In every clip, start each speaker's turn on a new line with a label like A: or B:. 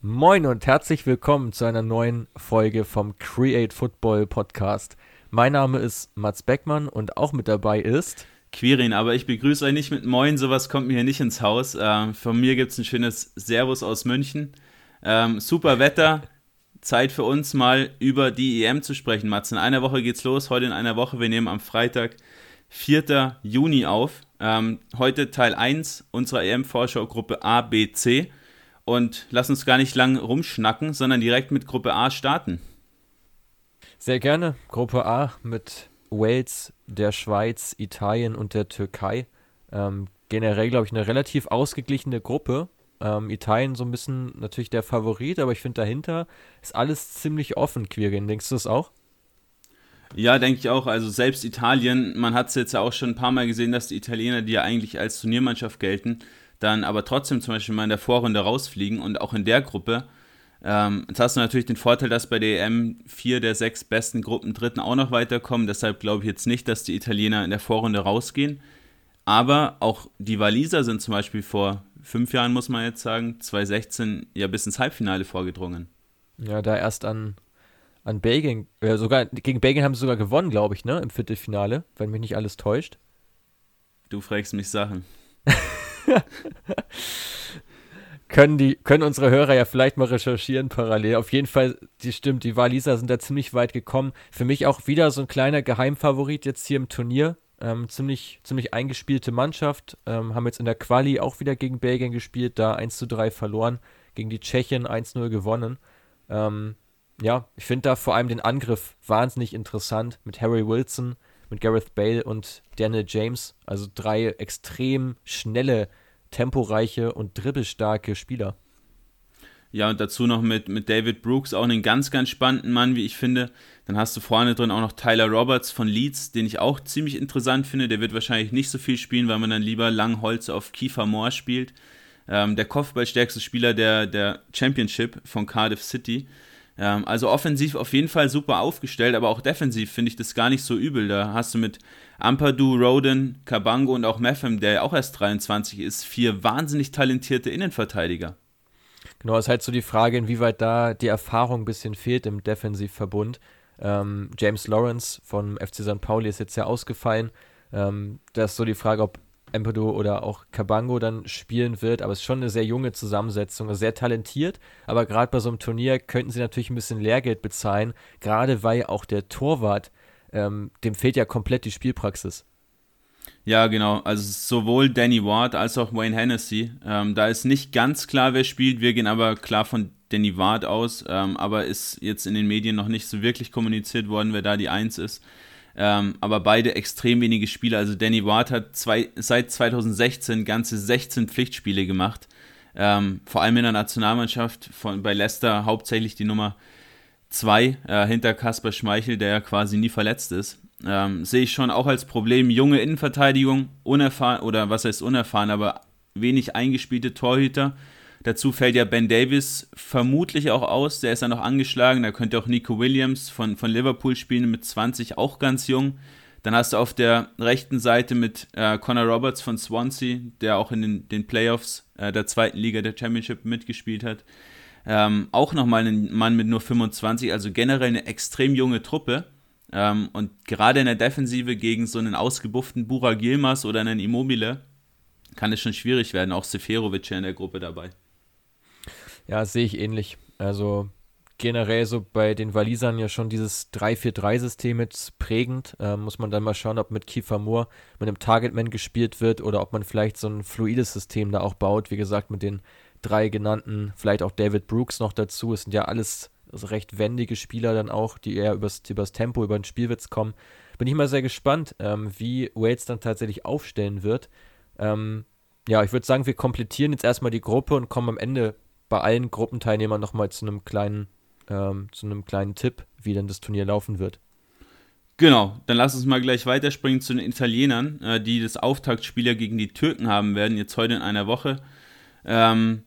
A: Moin und herzlich willkommen zu einer neuen Folge vom Create Football Podcast. Mein Name ist Mats Beckmann und auch mit dabei ist
B: Quirin, aber ich begrüße euch nicht mit Moin, sowas kommt mir hier nicht ins Haus. Ähm, von mir gibt es ein schönes Servus aus München. Ähm, super Wetter, Zeit für uns mal über die EM zu sprechen, Mats. In einer Woche geht's los, heute in einer Woche. Wir nehmen am Freitag, 4. Juni auf. Ähm, heute Teil 1 unserer EM-Vorschau-Gruppe A, B, C. Und lass uns gar nicht lang rumschnacken, sondern direkt mit Gruppe A starten.
A: Sehr gerne. Gruppe A mit Wales, der Schweiz, Italien und der Türkei. Ähm, generell, glaube ich, eine relativ ausgeglichene Gruppe. Ähm, Italien so ein bisschen natürlich der Favorit, aber ich finde dahinter ist alles ziemlich offen, Quirin. Denkst du das auch?
B: Ja, denke ich auch. Also selbst Italien, man hat es jetzt ja auch schon ein paar Mal gesehen, dass die Italiener, die ja eigentlich als Turniermannschaft gelten, dann aber trotzdem zum Beispiel mal in der Vorrunde rausfliegen und auch in der Gruppe. Ähm, jetzt hast du natürlich den Vorteil, dass bei der EM vier der sechs besten Gruppen Dritten auch noch weiterkommen. Deshalb glaube ich jetzt nicht, dass die Italiener in der Vorrunde rausgehen. Aber auch die Waliser sind zum Beispiel vor fünf Jahren, muss man jetzt sagen, 2016 ja bis ins Halbfinale vorgedrungen.
A: Ja, da erst an, an Belgien, äh, sogar gegen Belgien haben sie sogar gewonnen, glaube ich, ne, im Viertelfinale, wenn mich nicht alles täuscht.
B: Du fragst mich Sachen.
A: können, die, können unsere Hörer ja vielleicht mal recherchieren parallel. Auf jeden Fall, die stimmt, die Waliser sind da ziemlich weit gekommen. Für mich auch wieder so ein kleiner Geheimfavorit jetzt hier im Turnier. Ähm, ziemlich, ziemlich eingespielte Mannschaft. Ähm, haben jetzt in der Quali auch wieder gegen Belgien gespielt, da 1 zu 3 verloren. Gegen die Tschechien 1-0 gewonnen. Ähm, ja, ich finde da vor allem den Angriff wahnsinnig interessant mit Harry Wilson, mit Gareth Bale und Daniel James. Also drei extrem schnelle, temporeiche und dribbelstarke Spieler.
B: Ja, und dazu noch mit, mit David Brooks, auch einen ganz, ganz spannenden Mann, wie ich finde. Dann hast du vorne drin auch noch Tyler Roberts von Leeds, den ich auch ziemlich interessant finde. Der wird wahrscheinlich nicht so viel spielen, weil man dann lieber Langholz auf Kiefer Moore spielt. Ähm, der Kopfballstärkste Spieler der, der Championship von Cardiff City. Ähm, also offensiv auf jeden Fall super aufgestellt, aber auch defensiv finde ich das gar nicht so übel. Da hast du mit Ampadu, Roden, Kabango und auch Meffem, der auch erst 23 ist, vier wahnsinnig talentierte Innenverteidiger.
A: Genau, es ist halt so die Frage, inwieweit da die Erfahrung ein bisschen fehlt im Defensivverbund. Ähm, James Lawrence von FC St. Pauli ist jetzt ja ausgefallen. Ähm, da ist so die Frage, ob Empedo oder auch Kabango dann spielen wird, aber es ist schon eine sehr junge Zusammensetzung, sehr talentiert, aber gerade bei so einem Turnier könnten sie natürlich ein bisschen Lehrgeld bezahlen, gerade weil auch der Torwart, ähm, dem fehlt ja komplett die Spielpraxis.
B: Ja, genau. Also sowohl Danny Ward als auch Wayne Hennessy. Ähm, da ist nicht ganz klar, wer spielt. Wir gehen aber klar von Danny Ward aus, ähm, aber ist jetzt in den Medien noch nicht so wirklich kommuniziert worden, wer da die Eins ist. Ähm, aber beide extrem wenige Spiele. Also Danny Ward hat zwei, seit 2016 ganze 16 Pflichtspiele gemacht. Ähm, vor allem in der Nationalmannschaft von, bei Leicester hauptsächlich die Nummer 2 äh, hinter Kasper Schmeichel, der ja quasi nie verletzt ist. Ähm, sehe ich schon auch als Problem. Junge Innenverteidigung, unerfahren, oder was heißt unerfahren, aber wenig eingespielte Torhüter. Dazu fällt ja Ben Davis vermutlich auch aus, der ist ja noch angeschlagen. Da könnte auch Nico Williams von, von Liverpool spielen mit 20, auch ganz jung. Dann hast du auf der rechten Seite mit äh, Connor Roberts von Swansea, der auch in den, den Playoffs äh, der zweiten Liga der Championship mitgespielt hat. Ähm, auch nochmal ein Mann mit nur 25, also generell eine extrem junge Truppe. Ähm, und gerade in der Defensive gegen so einen ausgebufften Bura Gilmas oder einen Immobile kann es schon schwierig werden. Auch Seferovic in der Gruppe dabei.
A: Ja, sehe ich ähnlich. Also generell so bei den Walisern ja schon dieses 3-4-3-System jetzt prägend. Ähm, muss man dann mal schauen, ob mit Kiefer Moore mit einem Targetman gespielt wird oder ob man vielleicht so ein fluides System da auch baut. Wie gesagt, mit den drei genannten, vielleicht auch David Brooks noch dazu. Es sind ja alles recht wendige Spieler dann auch, die eher übers, übers Tempo, über den Spielwitz kommen. Bin ich mal sehr gespannt, ähm, wie Wales dann tatsächlich aufstellen wird. Ähm, ja, ich würde sagen, wir komplettieren jetzt erstmal die Gruppe und kommen am Ende bei allen Gruppenteilnehmern nochmal zu einem kleinen, ähm, zu einem kleinen Tipp, wie dann das Turnier laufen wird.
B: Genau, dann lass uns mal gleich weiterspringen zu den Italienern, äh, die das Auftaktspiel ja gegen die Türken haben werden, jetzt heute in einer Woche. Ähm,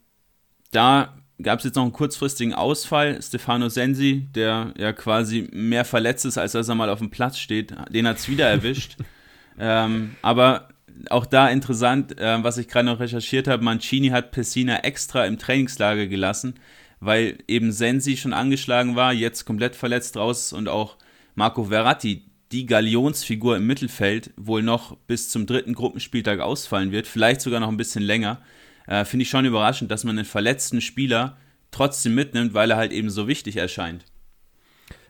B: da gab es jetzt noch einen kurzfristigen Ausfall. Stefano Sensi, der ja quasi mehr verletzt ist, als dass er mal auf dem Platz steht, den hat es wieder erwischt. ähm, aber auch da interessant, äh, was ich gerade noch recherchiert habe, Mancini hat Pessina extra im Trainingslager gelassen, weil eben Sensi schon angeschlagen war, jetzt komplett verletzt raus und auch Marco Verratti, die Galionsfigur im Mittelfeld, wohl noch bis zum dritten Gruppenspieltag ausfallen wird, vielleicht sogar noch ein bisschen länger. Äh, Finde ich schon überraschend, dass man einen verletzten Spieler trotzdem mitnimmt, weil er halt eben so wichtig erscheint.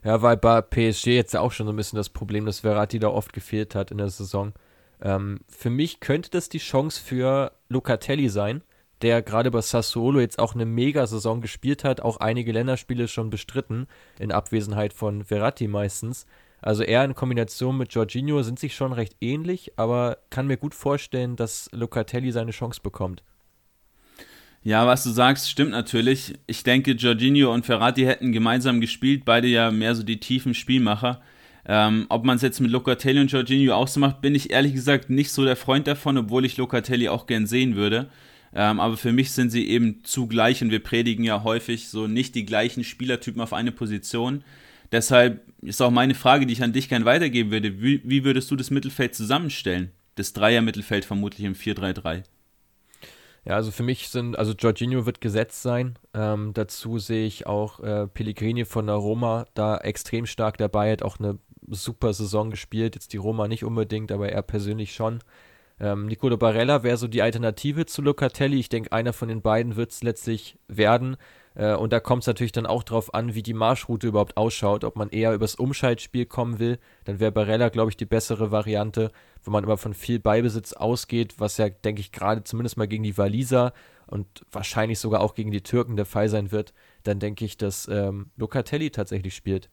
A: Ja, weil bei PSG jetzt auch schon so ein bisschen das Problem, dass Verratti da oft gefehlt hat in der Saison. Ähm, für mich könnte das die Chance für Locatelli sein, der gerade bei Sassuolo jetzt auch eine Mega-Saison gespielt hat, auch einige Länderspiele schon bestritten, in Abwesenheit von Verratti meistens. Also er in Kombination mit Jorginho sind sich schon recht ähnlich, aber kann mir gut vorstellen, dass Locatelli seine Chance bekommt.
B: Ja, was du sagst, stimmt natürlich. Ich denke, Jorginho und Ferrati hätten gemeinsam gespielt, beide ja mehr so die tiefen Spielmacher. Ähm, ob man es jetzt mit Locatelli und Jorginho auch so macht, bin ich ehrlich gesagt nicht so der Freund davon, obwohl ich Locatelli auch gern sehen würde. Ähm, aber für mich sind sie eben zugleich und wir predigen ja häufig so nicht die gleichen Spielertypen auf eine Position. Deshalb ist auch meine Frage, die ich an dich gerne weitergeben würde. Wie, wie würdest du das Mittelfeld zusammenstellen? Das Dreier-Mittelfeld vermutlich im 4-3-3.
A: Ja, also für mich sind, also Jorginho wird gesetzt sein. Ähm, dazu sehe ich auch äh, Pellegrini von der Roma da extrem stark dabei, hat auch eine super Saison gespielt. Jetzt die Roma nicht unbedingt, aber er persönlich schon. Ähm, Nicolo Barella wäre so die Alternative zu Locatelli. Ich denke, einer von den beiden wird es letztlich werden. Äh, und da kommt es natürlich dann auch darauf an, wie die Marschroute überhaupt ausschaut. Ob man eher übers Umschaltspiel kommen will, dann wäre Barella, glaube ich, die bessere Variante, wo man immer von viel Beibesitz ausgeht, was ja, denke ich, gerade zumindest mal gegen die Waliser und wahrscheinlich sogar auch gegen die Türken der Fall sein wird. Dann denke ich, dass ähm, Locatelli tatsächlich spielt.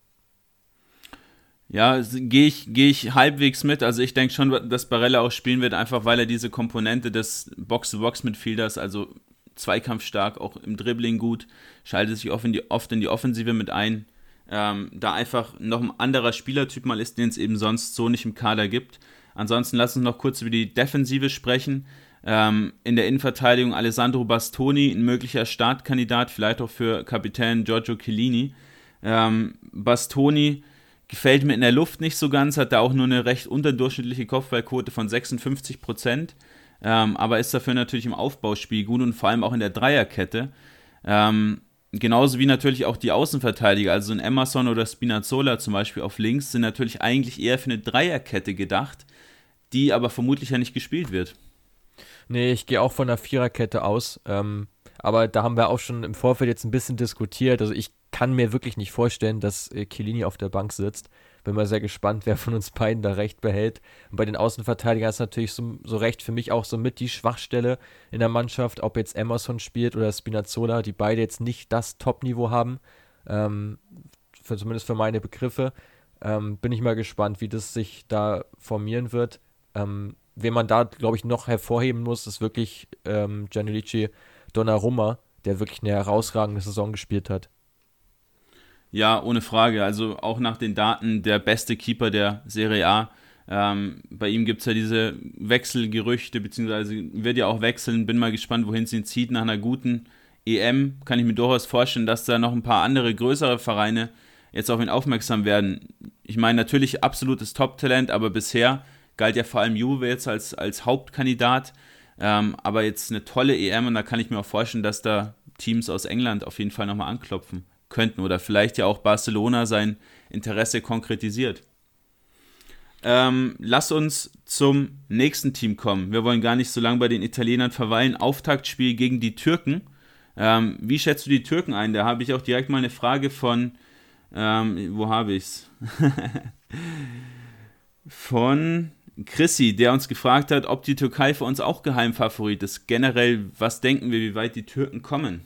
B: Ja, gehe ich, geh ich halbwegs mit. Also ich denke schon, dass Barella auch spielen wird, einfach weil er diese Komponente des Box-to-Box-Midfielders, also zweikampfstark, auch im Dribbling gut, schaltet sich oft in die, oft in die Offensive mit ein. Ähm, da einfach noch ein anderer Spielertyp mal ist, den es eben sonst so nicht im Kader gibt. Ansonsten lass uns noch kurz über die Defensive sprechen. Ähm, in der Innenverteidigung Alessandro Bastoni, ein möglicher Startkandidat, vielleicht auch für Kapitän Giorgio Chiellini. Ähm, Bastoni gefällt mir in der Luft nicht so ganz, hat da auch nur eine recht unterdurchschnittliche Kopfballquote von 56 Prozent ähm, aber ist dafür natürlich im Aufbauspiel gut und vor allem auch in der Dreierkette. Ähm, genauso wie natürlich auch die Außenverteidiger, also ein Emerson oder Spinazzola zum Beispiel auf links, sind natürlich eigentlich eher für eine Dreierkette gedacht, die aber vermutlich ja nicht gespielt wird.
A: Nee, ich gehe auch von der Viererkette aus. Ähm, aber da haben wir auch schon im Vorfeld jetzt ein bisschen diskutiert. Also ich kann mir wirklich nicht vorstellen, dass äh, auf der Bank sitzt. Bin mal sehr gespannt, wer von uns beiden da recht behält. Und bei den Außenverteidigern ist natürlich so, so recht für mich auch so mit die Schwachstelle in der Mannschaft, ob jetzt Emerson spielt oder Spinazzola, die beide jetzt nicht das Top-Niveau haben. Ähm, für, zumindest für meine Begriffe. Ähm, bin ich mal gespannt, wie das sich da formieren wird. Ähm, wen man da, glaube ich, noch hervorheben muss, ist wirklich ähm, Gianluigi Donnarumma, der wirklich eine herausragende Saison gespielt hat.
B: Ja, ohne Frage. Also auch nach den Daten der beste Keeper der Serie A. Ähm, bei ihm gibt es ja diese Wechselgerüchte, beziehungsweise wird ja auch wechseln. Bin mal gespannt, wohin es ihn zieht. Nach einer guten EM kann ich mir durchaus vorstellen, dass da noch ein paar andere größere Vereine jetzt auf ihn aufmerksam werden. Ich meine, natürlich absolutes Top-Talent, aber bisher galt ja vor allem Juve jetzt als, als Hauptkandidat. Ähm, aber jetzt eine tolle EM und da kann ich mir auch vorstellen, dass da Teams aus England auf jeden Fall nochmal anklopfen könnten oder vielleicht ja auch Barcelona sein Interesse konkretisiert. Ähm, lass uns zum nächsten Team kommen. Wir wollen gar nicht so lange bei den Italienern verweilen. Auftaktspiel gegen die Türken. Ähm, wie schätzt du die Türken ein? Da habe ich auch direkt mal eine Frage von, ähm, wo habe ich es? von Chrissy, der uns gefragt hat, ob die Türkei für uns auch Geheimfavorit ist. Generell, was denken wir, wie weit die Türken kommen?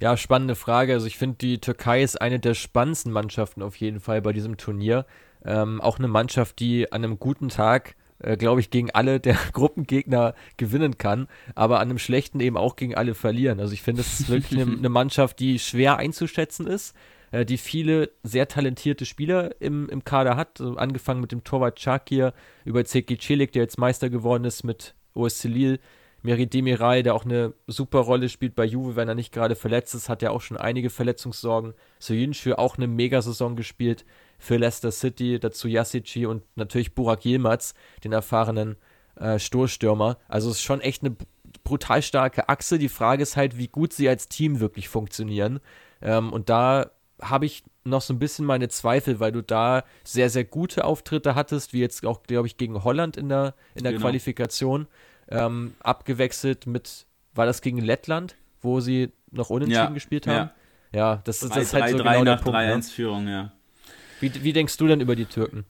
A: Ja, spannende Frage. Also ich finde, die Türkei ist eine der spannendsten Mannschaften auf jeden Fall bei diesem Turnier. Ähm, auch eine Mannschaft, die an einem guten Tag, äh, glaube ich, gegen alle der Gruppengegner gewinnen kann, aber an einem schlechten eben auch gegen alle verlieren. Also ich finde, es ist wirklich eine, eine Mannschaft, die schwer einzuschätzen ist, äh, die viele sehr talentierte Spieler im, im Kader hat. Also angefangen mit dem Torwart Chakir über Zeki Celik, der jetzt Meister geworden ist mit OS Lille Meri Demiral, der auch eine super Rolle spielt bei Juve, wenn er nicht gerade verletzt ist, hat ja auch schon einige Verletzungssorgen. Soyuncu auch eine Megasaison gespielt für Leicester City, dazu Yasici und natürlich Burak Yilmaz, den erfahrenen äh, Stoßstürmer. Also es ist schon echt eine brutal starke Achse. Die Frage ist halt, wie gut sie als Team wirklich funktionieren. Ähm, und da habe ich noch so ein bisschen meine Zweifel, weil du da sehr, sehr gute Auftritte hattest, wie jetzt auch, glaube ich, gegen Holland in der, in der genau. Qualifikation. Ähm, abgewechselt mit, war das gegen Lettland, wo sie noch unentschieden ja, gespielt haben? Ja, ja das, ist, das ist halt 3, so 3 genau der Punkt. 3-1-Führung, ne? ja. Wie, wie denkst du denn über die Türken?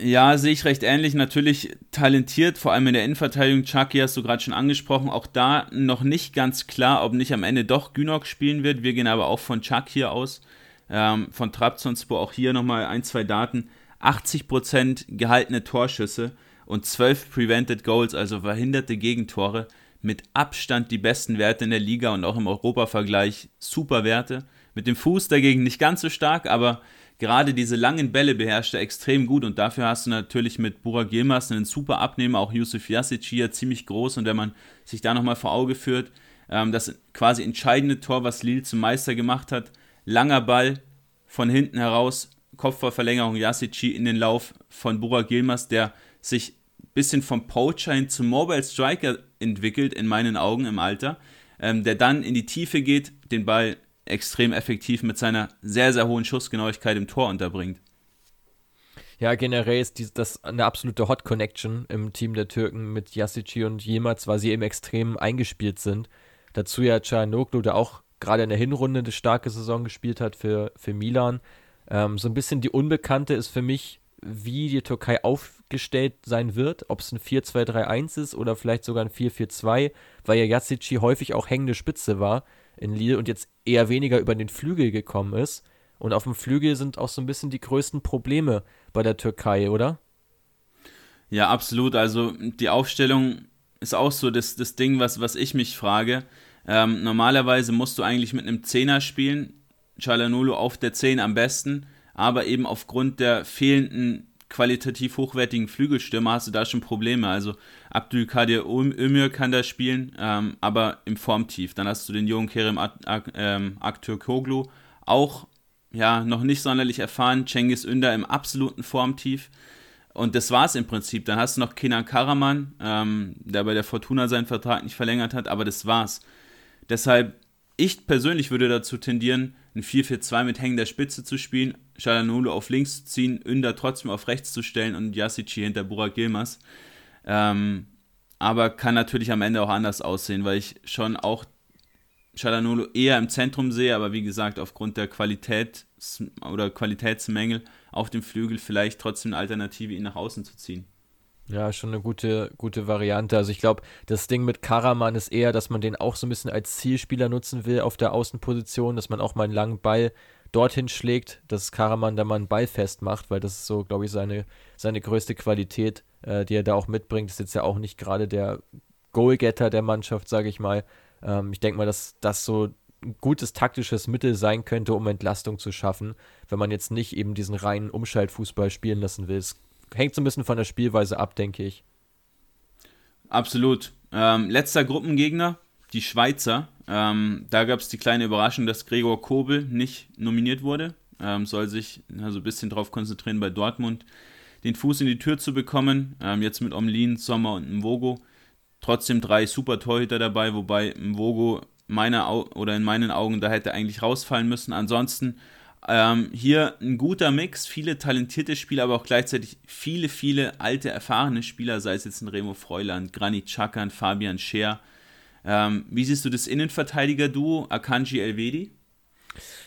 B: Ja, sehe ich recht ähnlich. Natürlich talentiert, vor allem in der Innenverteidigung. Chucky hast du gerade schon angesprochen. Auch da noch nicht ganz klar, ob nicht am Ende doch Günok spielen wird. Wir gehen aber auch von Chuck hier aus. Ähm, von Trabzonspor auch hier nochmal ein, zwei Daten. 80% gehaltene Torschüsse und 12 Prevented Goals, also verhinderte Gegentore. Mit Abstand die besten Werte in der Liga und auch im Europa-Vergleich super Werte. Mit dem Fuß dagegen nicht ganz so stark, aber gerade diese langen Bälle beherrscht er extrem gut und dafür hast du natürlich mit Burak Yilmaz einen super Abnehmer, auch Yusuf Jasic hier ziemlich groß und wenn man sich da nochmal vor Auge führt, ähm, das quasi entscheidende Tor, was Lille zum Meister gemacht hat, langer Ball von hinten heraus, Kopfballverlängerung Jasic in den Lauf von Burak Yilmaz, der sich bisschen vom Poacher hin zum Mobile Striker entwickelt, in meinen Augen im Alter, ähm, der dann in die Tiefe geht, den Ball extrem effektiv mit seiner sehr, sehr hohen Schussgenauigkeit im Tor unterbringt.
A: Ja, generell ist das eine absolute Hot Connection im Team der Türken mit Yassici und Jemaz, weil sie eben extrem eingespielt sind. Dazu ja Canoglu, der auch gerade in der Hinrunde eine starke Saison gespielt hat für, für Milan. Ähm, so ein bisschen die Unbekannte ist für mich, wie die Türkei aufgestellt sein wird, ob es ein 4-2-3-1 ist oder vielleicht sogar ein 4-4-2, weil ja Yassici häufig auch hängende Spitze war in Lille und jetzt eher weniger über den Flügel gekommen ist. Und auf dem Flügel sind auch so ein bisschen die größten Probleme bei der Türkei, oder?
B: Ja, absolut. Also die Aufstellung ist auch so das, das Ding, was, was ich mich frage. Ähm, normalerweise musst du eigentlich mit einem Zehner spielen, Chalanulu auf der 10 am besten, aber eben aufgrund der fehlenden qualitativ hochwertigen Flügelstürmer hast du da schon Probleme. Also Abdülkadir Ömür kann da spielen, ähm, aber im Formtief. Dann hast du den jungen Kerem ähm, Aktürkoglu, auch ja, noch nicht sonderlich erfahren. Cengiz Ünder im absoluten Formtief. Und das war es im Prinzip. Dann hast du noch Kenan Karaman, ähm, der bei der Fortuna seinen Vertrag nicht verlängert hat, aber das war's. Deshalb, ich persönlich würde dazu tendieren, ein 4-4-2 mit hängender Spitze zu spielen, Shalanulu auf links zu ziehen, Ünder trotzdem auf rechts zu stellen und Yasici hinter Burak Yilmaz. Ähm, aber kann natürlich am Ende auch anders aussehen, weil ich schon auch Shalanulu eher im Zentrum sehe, aber wie gesagt, aufgrund der Qualität oder Qualitätsmängel auf dem Flügel vielleicht trotzdem eine Alternative, ihn nach außen zu ziehen.
A: Ja, schon eine gute, gute Variante. Also ich glaube, das Ding mit Karaman ist eher, dass man den auch so ein bisschen als Zielspieler nutzen will auf der Außenposition, dass man auch mal einen langen Ball dorthin schlägt, dass Karaman da mal einen Ball festmacht, weil das ist so, glaube ich, seine, seine größte Qualität, äh, die er da auch mitbringt. Ist jetzt ja auch nicht gerade der Goalgetter der Mannschaft, sage ich mal. Ähm, ich denke mal, dass das so ein gutes taktisches Mittel sein könnte, um Entlastung zu schaffen, wenn man jetzt nicht eben diesen reinen Umschaltfußball spielen lassen will. Es hängt so ein bisschen von der Spielweise ab, denke ich.
B: Absolut. Ähm, letzter Gruppengegner, die Schweizer. Ähm, da gab es die kleine Überraschung, dass Gregor Kobel nicht nominiert wurde. Ähm, soll sich also ein bisschen darauf konzentrieren, bei Dortmund den Fuß in die Tür zu bekommen. Ähm, jetzt mit Omlin, Sommer und Mvogo. Trotzdem drei super Torhüter dabei, wobei Mvogo meiner oder in meinen Augen da hätte eigentlich rausfallen müssen. Ansonsten ähm, hier ein guter Mix, viele talentierte Spieler, aber auch gleichzeitig viele, viele alte, erfahrene Spieler, sei es jetzt ein Remo Freuland, Granit Chakan, Fabian Scher. Ähm, wie siehst du das Innenverteidiger-Duo Akanji Elvedi?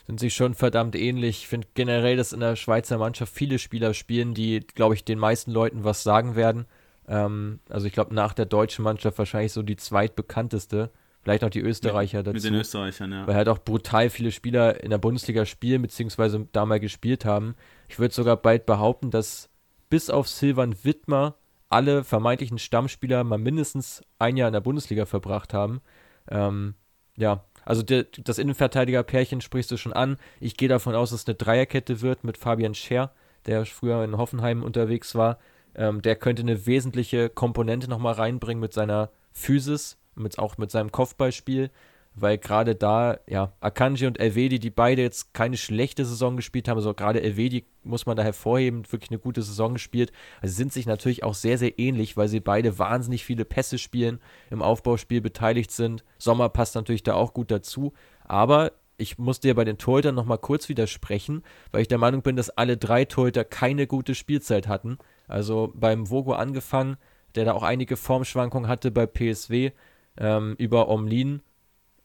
A: Sind sich schon verdammt ähnlich. Ich finde generell, dass in der Schweizer Mannschaft viele Spieler spielen, die, glaube ich, den meisten Leuten was sagen werden. Ähm, also ich glaube, nach der deutschen Mannschaft wahrscheinlich so die zweitbekannteste. Vielleicht noch die Österreicher
B: mit,
A: dazu.
B: Mit den Österreichern, ja.
A: Weil halt auch brutal viele Spieler in der Bundesliga spielen, beziehungsweise da mal gespielt haben. Ich würde sogar bald behaupten, dass bis auf Silvan Wittmer alle vermeintlichen Stammspieler mal mindestens ein Jahr in der Bundesliga verbracht haben. Ähm, ja, also der, das Innenverteidiger-Pärchen sprichst du schon an. Ich gehe davon aus, dass es eine Dreierkette wird mit Fabian Scher, der früher in Hoffenheim unterwegs war. Ähm, der könnte eine wesentliche Komponente nochmal reinbringen mit seiner Physis, mit, auch mit seinem Kopfballspiel. weil gerade da, ja, Akanji und Elvedi, die beide jetzt keine schlechte Saison gespielt haben, also gerade Elvedi muss man da hervorheben, wirklich eine gute Saison gespielt. Also sind sich natürlich auch sehr, sehr ähnlich, weil sie beide wahnsinnig viele Pässe spielen, im Aufbauspiel beteiligt sind. Sommer passt natürlich da auch gut dazu, aber ich muss dir bei den Torhütern nochmal kurz widersprechen, weil ich der Meinung bin, dass alle drei Torhüter keine gute Spielzeit hatten. Also beim Vogo angefangen, der da auch einige Formschwankungen hatte bei PSW, ähm, über Omlin,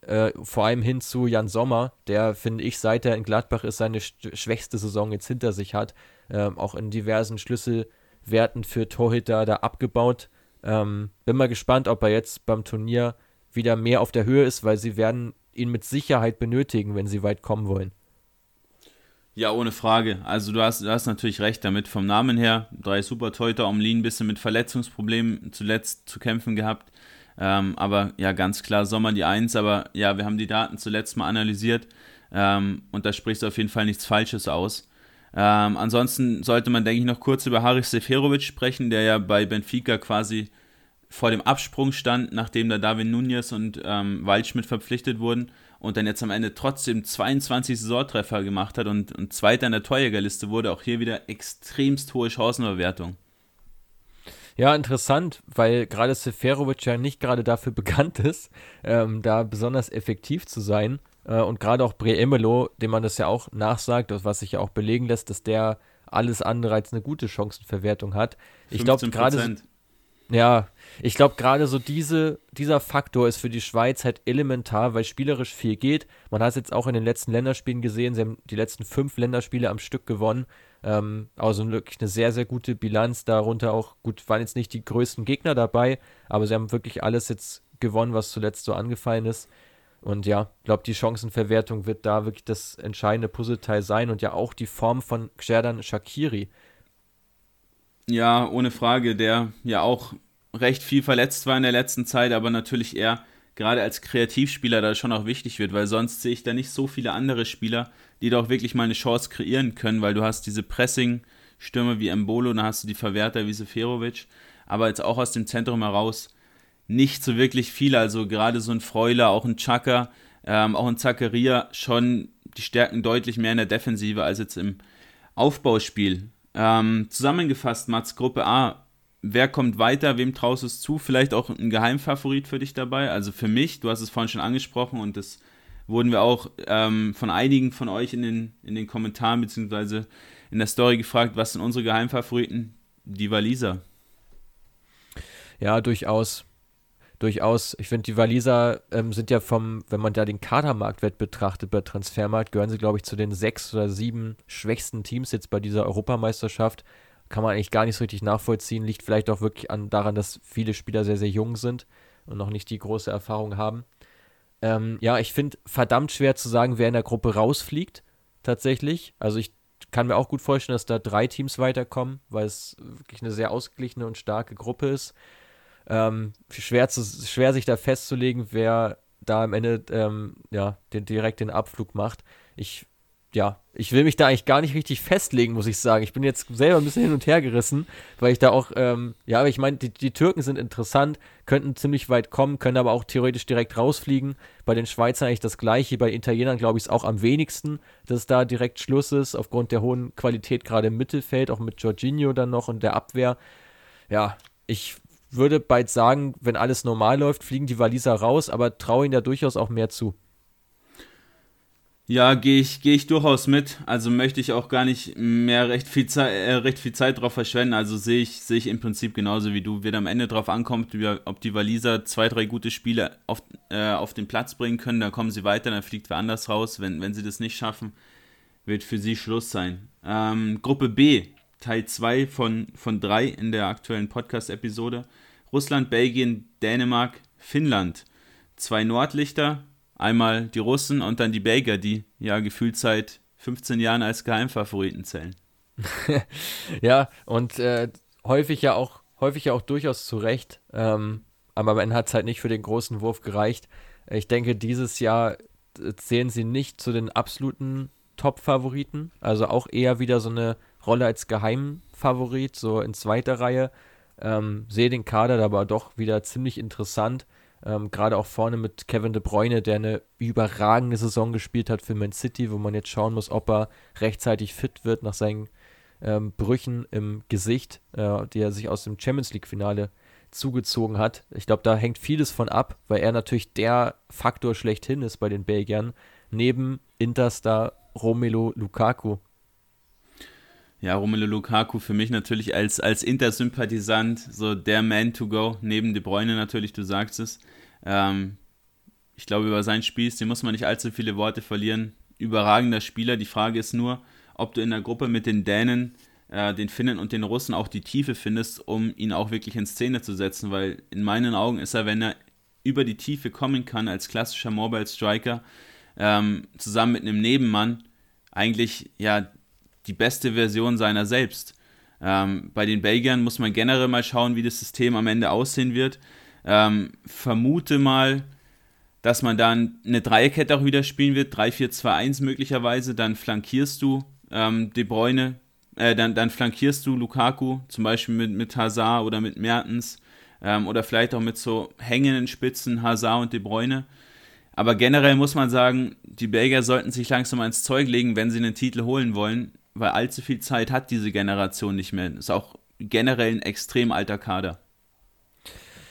A: äh, vor allem hin zu Jan Sommer, der, finde ich, seit er in Gladbach ist, seine schwächste Saison jetzt hinter sich hat, ähm, auch in diversen Schlüsselwerten für Torhüter da abgebaut. Ähm, bin mal gespannt, ob er jetzt beim Turnier wieder mehr auf der Höhe ist, weil sie werden ihn mit Sicherheit benötigen, wenn sie weit kommen wollen.
B: Ja, ohne Frage. Also du hast, du hast natürlich recht damit. Vom Namen her, drei super Teuter, Omlin ein bisschen mit Verletzungsproblemen zuletzt zu kämpfen gehabt. Ähm, aber ja, ganz klar Sommer die Eins. Aber ja, wir haben die Daten zuletzt mal analysiert ähm, und da spricht auf jeden Fall nichts Falsches aus. Ähm, ansonsten sollte man, denke ich, noch kurz über Haris Seferovic sprechen, der ja bei Benfica quasi vor dem Absprung stand, nachdem da Darwin Nunez und ähm, Waldschmidt verpflichtet wurden und dann jetzt am Ende trotzdem 22 Saisontreffer gemacht hat und, und Zweiter in der Torjägerliste wurde, auch hier wieder extremst hohe Chancenverwertung.
A: Ja, interessant, weil gerade Seferovic ja nicht gerade dafür bekannt ist, ähm, da besonders effektiv zu sein. Äh, und gerade auch Bre Emelo, dem man das ja auch nachsagt, was sich ja auch belegen lässt, dass der alles andere als eine gute Chancenverwertung hat. Ich glaube gerade ja, ich glaube gerade so diese, dieser Faktor ist für die Schweiz halt elementar, weil spielerisch viel geht. Man hat es jetzt auch in den letzten Länderspielen gesehen, sie haben die letzten fünf Länderspiele am Stück gewonnen. Ähm, also wirklich eine sehr, sehr gute Bilanz. Darunter auch, gut, waren jetzt nicht die größten Gegner dabei, aber sie haben wirklich alles jetzt gewonnen, was zuletzt so angefallen ist. Und ja, ich glaube, die Chancenverwertung wird da wirklich das entscheidende Puzzleteil sein und ja auch die Form von Xerdan Shakiri.
B: Ja, ohne Frage, der ja auch recht viel verletzt war in der letzten Zeit, aber natürlich eher gerade als Kreativspieler da schon auch wichtig wird, weil sonst sehe ich da nicht so viele andere Spieler, die doch wirklich mal eine Chance kreieren können, weil du hast diese Pressing-Stürme wie Embolo, dann hast du die Verwerter wie Seferovic, aber jetzt auch aus dem Zentrum heraus nicht so wirklich viele, also gerade so ein Freuler, auch ein Chaka, ähm, auch ein Zacharia, schon die Stärken deutlich mehr in der Defensive als jetzt im Aufbauspiel. Ähm, zusammengefasst, Mats, Gruppe A, wer kommt weiter, wem traust du es zu? Vielleicht auch ein Geheimfavorit für dich dabei? Also für mich, du hast es vorhin schon angesprochen und das wurden wir auch ähm, von einigen von euch in den, in den Kommentaren bzw. in der Story gefragt, was sind unsere Geheimfavoriten? Die Waliser.
A: Ja, durchaus. Durchaus. Ich finde, die Waliser ähm, sind ja vom, wenn man da den Kadermarktwert betrachtet bei Transfermarkt, gehören sie, glaube ich, zu den sechs oder sieben schwächsten Teams jetzt bei dieser Europameisterschaft kann man eigentlich gar nicht so richtig nachvollziehen. Liegt vielleicht auch wirklich an, daran, dass viele Spieler sehr, sehr jung sind und noch nicht die große Erfahrung haben. Ähm, ja, ich finde verdammt schwer zu sagen, wer in der Gruppe rausfliegt, tatsächlich. Also ich kann mir auch gut vorstellen, dass da drei Teams weiterkommen, weil es wirklich eine sehr ausgeglichene und starke Gruppe ist. Ähm, schwer, zu, schwer sich da festzulegen, wer da am Ende ähm, ja, den, direkt den Abflug macht. Ich ja, ich will mich da eigentlich gar nicht richtig festlegen, muss ich sagen. Ich bin jetzt selber ein bisschen hin und her gerissen, weil ich da auch, ähm, ja, aber ich meine, die, die, Türken sind interessant, könnten ziemlich weit kommen, können aber auch theoretisch direkt rausfliegen. Bei den Schweizern eigentlich das gleiche, bei Italienern glaube ich es auch am wenigsten, dass da direkt Schluss ist, aufgrund der hohen Qualität gerade im Mittelfeld, auch mit Jorginho dann noch und der Abwehr. Ja, ich würde bald sagen, wenn alles normal läuft, fliegen die Waliser raus, aber traue ihnen da durchaus auch mehr zu.
B: Ja, gehe ich, geh ich durchaus mit. Also möchte ich auch gar nicht mehr recht viel, Zeit, äh, recht viel Zeit drauf verschwenden. Also sehe ich, sehe ich im Prinzip genauso wie du. Wird am Ende drauf ankommt, ob die Waliser zwei, drei gute Spiele auf, äh, auf den Platz bringen können, dann kommen sie weiter, dann fliegt wer anders raus. Wenn, wenn sie das nicht schaffen, wird für sie Schluss sein. Ähm, Gruppe B, Teil 2 von, von 3 in der aktuellen Podcast-Episode. Russland, Belgien, Dänemark, Finnland. Zwei Nordlichter, Einmal die Russen und dann die Belgier, die ja gefühlt seit 15 Jahren als Geheimfavoriten zählen.
A: ja, und äh, häufig ja auch, häufig ja auch durchaus zu Recht. Ähm, aber am hat es halt nicht für den großen Wurf gereicht. Ich denke, dieses Jahr äh, zählen sie nicht zu den absoluten Top-Favoriten. Also auch eher wieder so eine Rolle als Geheimfavorit, so in zweiter Reihe. Ähm, sehe den Kader aber doch wieder ziemlich interessant. Ähm, Gerade auch vorne mit Kevin De Bruyne, der eine überragende Saison gespielt hat für Man City, wo man jetzt schauen muss, ob er rechtzeitig fit wird nach seinen ähm, Brüchen im Gesicht, äh, die er sich aus dem Champions League-Finale zugezogen hat. Ich glaube, da hängt vieles von ab, weil er natürlich der Faktor schlechthin ist bei den Belgiern, neben Interstar Romelu Lukaku.
B: Ja, Romelu Lukaku für mich natürlich als, als Inter-Sympathisant so der Man to go, neben De Bruyne natürlich, du sagst es. Ähm, ich glaube, über sein Spiel, den muss man nicht allzu viele Worte verlieren. Überragender Spieler. Die Frage ist nur, ob du in der Gruppe mit den Dänen, äh, den Finnen und den Russen auch die Tiefe findest, um ihn auch wirklich in Szene zu setzen, weil in meinen Augen ist er, wenn er über die Tiefe kommen kann als klassischer Mobile Striker, ähm, zusammen mit einem Nebenmann, eigentlich ja die beste Version seiner selbst. Ähm, bei den Belgiern muss man generell mal schauen, wie das System am Ende aussehen wird. Ähm, vermute mal, dass man dann eine Dreierkette auch wieder spielen wird, 3-4-2-1 möglicherweise, dann flankierst du ähm, De Bruyne, äh, dann, dann flankierst du Lukaku, zum Beispiel mit, mit Hazard oder mit Mertens ähm, oder vielleicht auch mit so hängenden Spitzen Hazard und De Bruyne. Aber generell muss man sagen, die Belgier sollten sich langsam ans Zeug legen, wenn sie einen Titel holen wollen weil allzu viel Zeit hat diese Generation nicht mehr. Ist auch generell ein extrem alter Kader.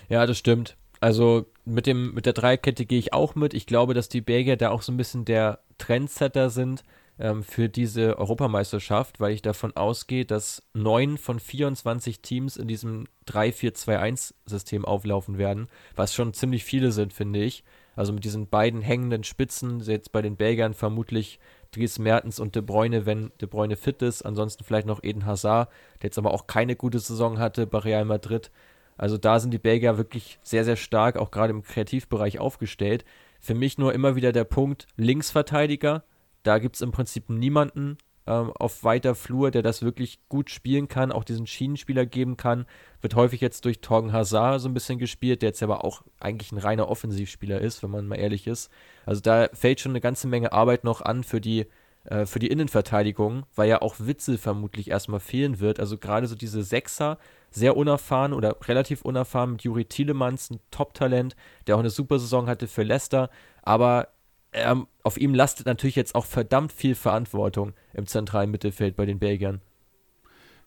A: Ja, das stimmt. Also mit, dem, mit der Dreikette gehe ich auch mit. Ich glaube, dass die Belgier da auch so ein bisschen der Trendsetter sind ähm, für diese Europameisterschaft, weil ich davon ausgehe, dass neun von 24 Teams in diesem 3-4-2-1-System auflaufen werden, was schon ziemlich viele sind, finde ich. Also mit diesen beiden hängenden Spitzen, jetzt bei den Belgiern vermutlich Dries Mertens und De Bruyne, wenn De Bruyne fit ist. Ansonsten vielleicht noch Eden Hazard, der jetzt aber auch keine gute Saison hatte bei Real Madrid. Also da sind die Belgier wirklich sehr, sehr stark, auch gerade im Kreativbereich aufgestellt. Für mich nur immer wieder der Punkt Linksverteidiger. Da gibt es im Prinzip niemanden, ähm, auf weiter Flur, der das wirklich gut spielen kann, auch diesen Schienenspieler geben kann. Wird häufig jetzt durch Torgen Hazard so ein bisschen gespielt, der jetzt aber auch eigentlich ein reiner Offensivspieler ist, wenn man mal ehrlich ist. Also da fällt schon eine ganze Menge Arbeit noch an für die äh, für die Innenverteidigung, weil ja auch Witzel vermutlich erstmal fehlen wird. Also gerade so diese Sechser, sehr unerfahren oder relativ unerfahren mit Juri Tielemans, ein Top-Talent, der auch eine super Saison hatte für Leicester, aber ähm, auf ihm lastet natürlich jetzt auch verdammt viel Verantwortung im zentralen Mittelfeld bei den Belgiern.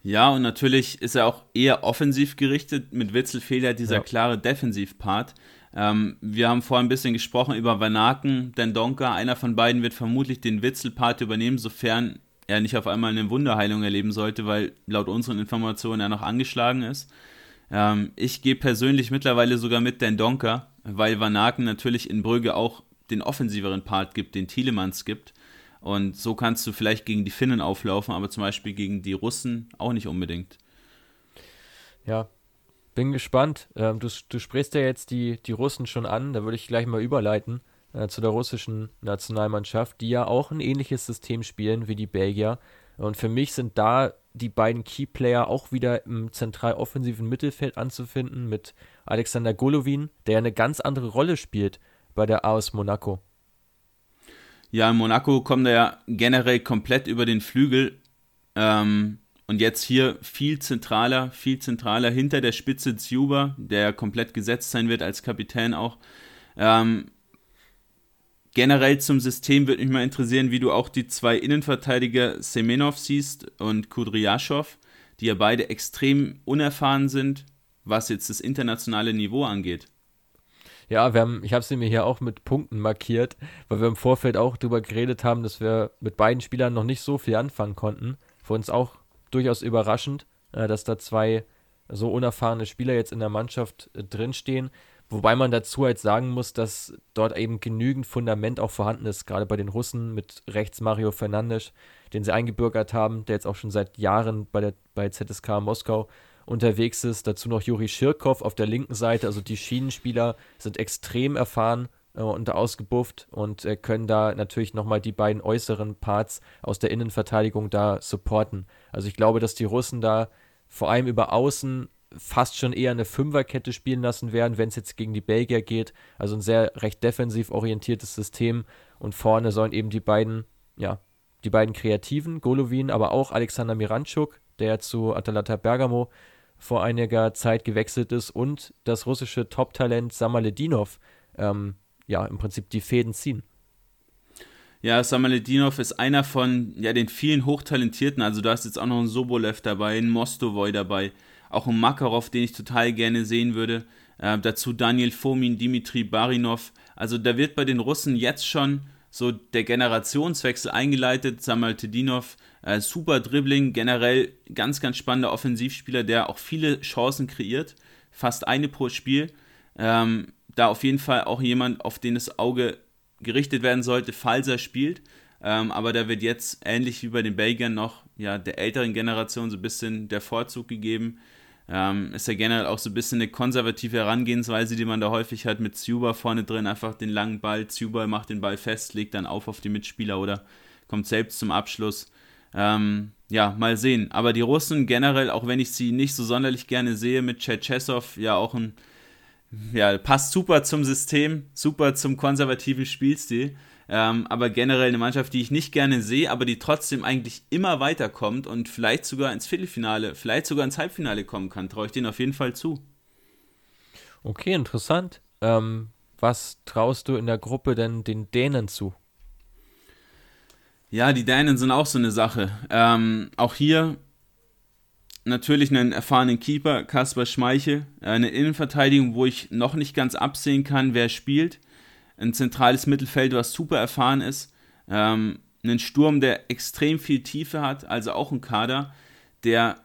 B: Ja, und natürlich ist er auch eher offensiv gerichtet. Mit Witzel fehlt ja dieser ja. klare Defensivpart. Ähm, wir haben vorhin ein bisschen gesprochen über Vanaken, denn Donker, einer von beiden wird vermutlich den Witzel-Part übernehmen, sofern er nicht auf einmal eine Wunderheilung erleben sollte, weil laut unseren Informationen er noch angeschlagen ist. Ähm, ich gehe persönlich mittlerweile sogar mit den Donker, weil Vanaken natürlich in Brügge auch den offensiveren Part gibt, den Thielemanns gibt. Und so kannst du vielleicht gegen die Finnen auflaufen, aber zum Beispiel gegen die Russen auch nicht unbedingt.
A: Ja, bin gespannt. Ähm, du, du sprichst ja jetzt die, die Russen schon an, da würde ich gleich mal überleiten äh, zu der russischen Nationalmannschaft, die ja auch ein ähnliches System spielen wie die Belgier. Und für mich sind da die beiden Keyplayer auch wieder im zentral offensiven Mittelfeld anzufinden mit Alexander Golovin, der eine ganz andere Rolle spielt bei der AS Monaco.
B: Ja, in Monaco kommt er ja generell komplett über den Flügel. Ähm, und jetzt hier viel zentraler, viel zentraler hinter der Spitze Zuba, der komplett gesetzt sein wird als Kapitän auch. Ähm, generell zum System würde mich mal interessieren, wie du auch die zwei Innenverteidiger Semenov siehst und Kudryaschow, die ja beide extrem unerfahren sind, was jetzt das internationale Niveau angeht.
A: Ja, wir haben, ich habe sie mir hier auch mit Punkten markiert, weil wir im Vorfeld auch darüber geredet haben, dass wir mit beiden Spielern noch nicht so viel anfangen konnten. Für uns auch durchaus überraschend, äh, dass da zwei so unerfahrene Spieler jetzt in der Mannschaft äh, drinstehen. Wobei man dazu halt sagen muss, dass dort eben genügend Fundament auch vorhanden ist, gerade bei den Russen mit rechts Mario Fernandes, den sie eingebürgert haben, der jetzt auch schon seit Jahren bei, der, bei ZSK Moskau unterwegs ist. Dazu noch Juri Schirkow auf der linken Seite. Also die Schienenspieler sind extrem erfahren äh, und ausgebufft und äh, können da natürlich nochmal die beiden äußeren Parts aus der Innenverteidigung da supporten. Also ich glaube, dass die Russen da vor allem über Außen fast schon eher eine Fünferkette spielen lassen werden, wenn es jetzt gegen die Belgier geht. Also ein sehr recht defensiv orientiertes System. Und vorne sollen eben die beiden, ja, die beiden Kreativen, Golovin, aber auch Alexander Miranchuk, der zu Atalanta Bergamo vor einiger Zeit gewechselt ist und das russische Top-Talent Samaledinov ähm, ja im Prinzip die Fäden ziehen.
B: Ja, Samaledinov ist einer von ja, den vielen Hochtalentierten. Also, du hast jetzt auch noch einen Sobolev dabei, einen Mostovoy dabei, auch einen Makarov, den ich total gerne sehen würde. Äh, dazu Daniel Fomin, Dimitri Barinov. Also, da wird bei den Russen jetzt schon so der Generationswechsel eingeleitet. Samaltedinov, äh, super Dribbling, generell ganz, ganz spannender Offensivspieler, der auch viele Chancen kreiert. Fast eine pro Spiel. Ähm, da auf jeden Fall auch jemand, auf den das Auge gerichtet werden sollte, falls er spielt. Ähm, aber da wird jetzt ähnlich wie bei den Belgiern noch ja, der älteren Generation so ein bisschen der Vorzug gegeben. Ähm, ist ja generell auch so ein bisschen eine konservative Herangehensweise, die man da häufig hat mit Zuba vorne drin, einfach den langen Ball. Zuba macht den Ball fest, legt dann auf auf die Mitspieler oder kommt selbst zum Abschluss. Ähm, ja, mal sehen. Aber die Russen generell, auch wenn ich sie nicht so sonderlich gerne sehe, mit Tschetschesow ja auch ein ja, passt super zum System, super zum konservativen Spielstil. Ähm, aber generell eine Mannschaft, die ich nicht gerne sehe, aber die trotzdem eigentlich immer weiterkommt und vielleicht sogar ins Viertelfinale, vielleicht sogar ins Halbfinale kommen kann, traue ich denen auf jeden Fall zu.
A: Okay, interessant. Ähm, was traust du in der Gruppe denn den Dänen zu?
B: Ja, die Dänen sind auch so eine Sache. Ähm, auch hier natürlich einen erfahrenen Keeper, Kaspar Schmeichel, eine Innenverteidigung, wo ich noch nicht ganz absehen kann, wer spielt, ein zentrales Mittelfeld, was super erfahren ist, ähm, einen Sturm, der extrem viel Tiefe hat, also auch ein Kader, der,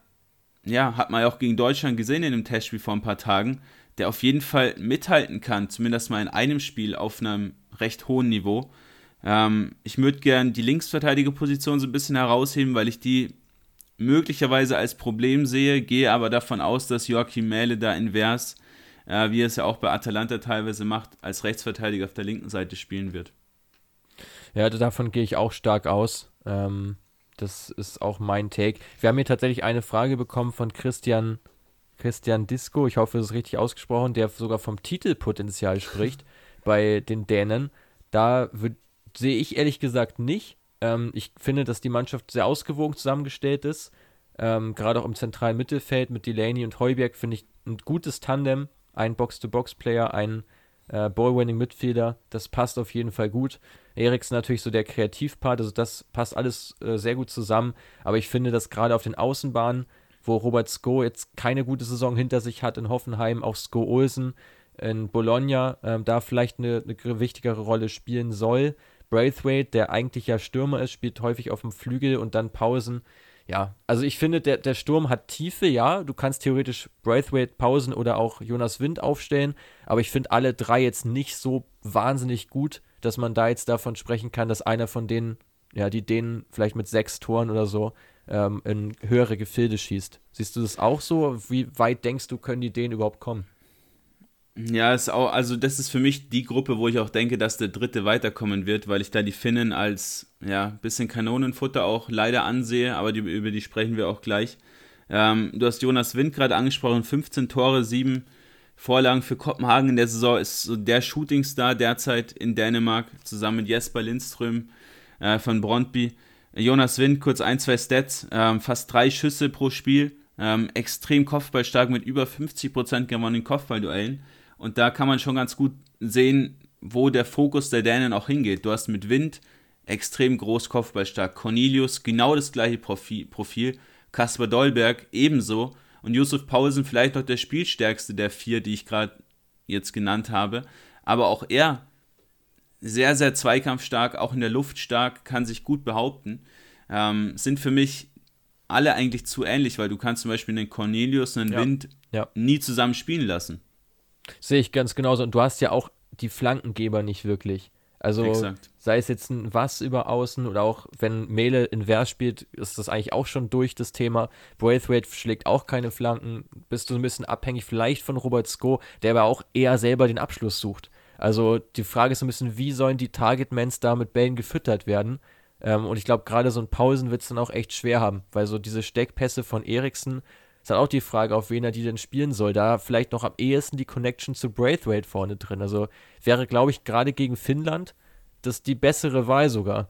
B: ja, hat man ja auch gegen Deutschland gesehen in einem Testspiel vor ein paar Tagen, der auf jeden Fall mithalten kann, zumindest mal in einem Spiel auf einem recht hohen Niveau. Ähm, ich würde gern die Linksverteidigerposition so ein bisschen herausheben, weil ich die möglicherweise als Problem sehe, gehe aber davon aus, dass Joachim Mähle da invers, äh, wie er es ja auch bei Atalanta teilweise macht, als Rechtsverteidiger auf der linken Seite spielen wird.
A: Ja, davon gehe ich auch stark aus. Ähm, das ist auch mein Take. Wir haben hier tatsächlich eine Frage bekommen von Christian, Christian Disco, ich hoffe, es ist richtig ausgesprochen, der sogar vom Titelpotenzial spricht bei den Dänen. Da sehe ich ehrlich gesagt nicht. Ähm, ich finde, dass die Mannschaft sehr ausgewogen zusammengestellt ist. Ähm, Gerade auch im zentralen Mittelfeld mit Delaney und Heuberg finde ich ein gutes Tandem. Ein Box-to-Box-Player, ein äh, Ball-Winning-Midfielder. Das passt auf jeden Fall gut. Eriksen natürlich so der Kreativpart, also das passt alles äh, sehr gut zusammen. Aber ich finde, dass gerade auf den Außenbahnen, wo Robert Sko jetzt keine gute Saison hinter sich hat in Hoffenheim, auch Sko Olsen in Bologna, äh, da vielleicht eine, eine wichtigere Rolle spielen soll. Braithwaite, der eigentlich ja Stürmer ist, spielt häufig auf dem Flügel und dann Pausen. Ja, also ich finde, der, der Sturm hat Tiefe, ja. Du kannst theoretisch Braithwaite Pausen oder auch Jonas Wind aufstellen, aber ich finde alle drei jetzt nicht so wahnsinnig gut, dass man da jetzt davon sprechen kann, dass einer von denen, ja, die denen vielleicht mit sechs Toren oder so ähm, in höhere Gefilde schießt. Siehst du das auch so? Wie weit denkst du, können die denen überhaupt kommen?
B: Ja, ist auch, also das ist für mich die Gruppe, wo ich auch denke, dass der dritte weiterkommen wird, weil ich da die Finnen als ja bisschen Kanonenfutter auch leider ansehe, aber die, über die sprechen wir auch gleich. Ähm, du hast Jonas Wind gerade angesprochen, 15 Tore, 7 Vorlagen für Kopenhagen in der Saison, ist so der Shootingstar derzeit in Dänemark, zusammen mit Jesper Lindström äh, von Brondby. Jonas Wind, kurz ein, zwei Stats, ähm, fast drei Schüsse pro Spiel, ähm, extrem kopfballstark mit über 50% gewonnenen Kopfballduellen. Und da kann man schon ganz gut sehen, wo der Fokus der Dänen auch hingeht. Du hast mit Wind extrem groß Kopfballstark. Cornelius genau das gleiche Profil. Kasper Dolberg ebenso. Und Yusuf Paulsen vielleicht noch der spielstärkste der vier, die ich gerade jetzt genannt habe. Aber auch er sehr, sehr zweikampfstark, auch in der Luft stark, kann sich gut behaupten. Ähm, sind für mich alle eigentlich zu ähnlich, weil du kannst zum Beispiel einen Cornelius und einen ja. Wind ja. nie zusammen spielen lassen.
A: Sehe ich ganz genauso. Und du hast ja auch die Flankengeber nicht wirklich. Also Exakt. sei es jetzt ein Was über Außen oder auch wenn Mele in Vers spielt, ist das eigentlich auch schon durch das Thema. Braithwaite schlägt auch keine Flanken. Bist du ein bisschen abhängig vielleicht von Robert Sko, der aber auch eher selber den Abschluss sucht. Also die Frage ist ein bisschen, wie sollen die Targetmans da mit Bällen gefüttert werden? Ähm, und ich glaube, gerade so ein Pausen wird es dann auch echt schwer haben, weil so diese Steckpässe von Eriksen ist dann auch die Frage, auf wen er die denn spielen soll. Da vielleicht noch am ehesten die Connection zu Braithwaite vorne drin. Also wäre, glaube ich, gerade gegen Finnland das die bessere Wahl sogar.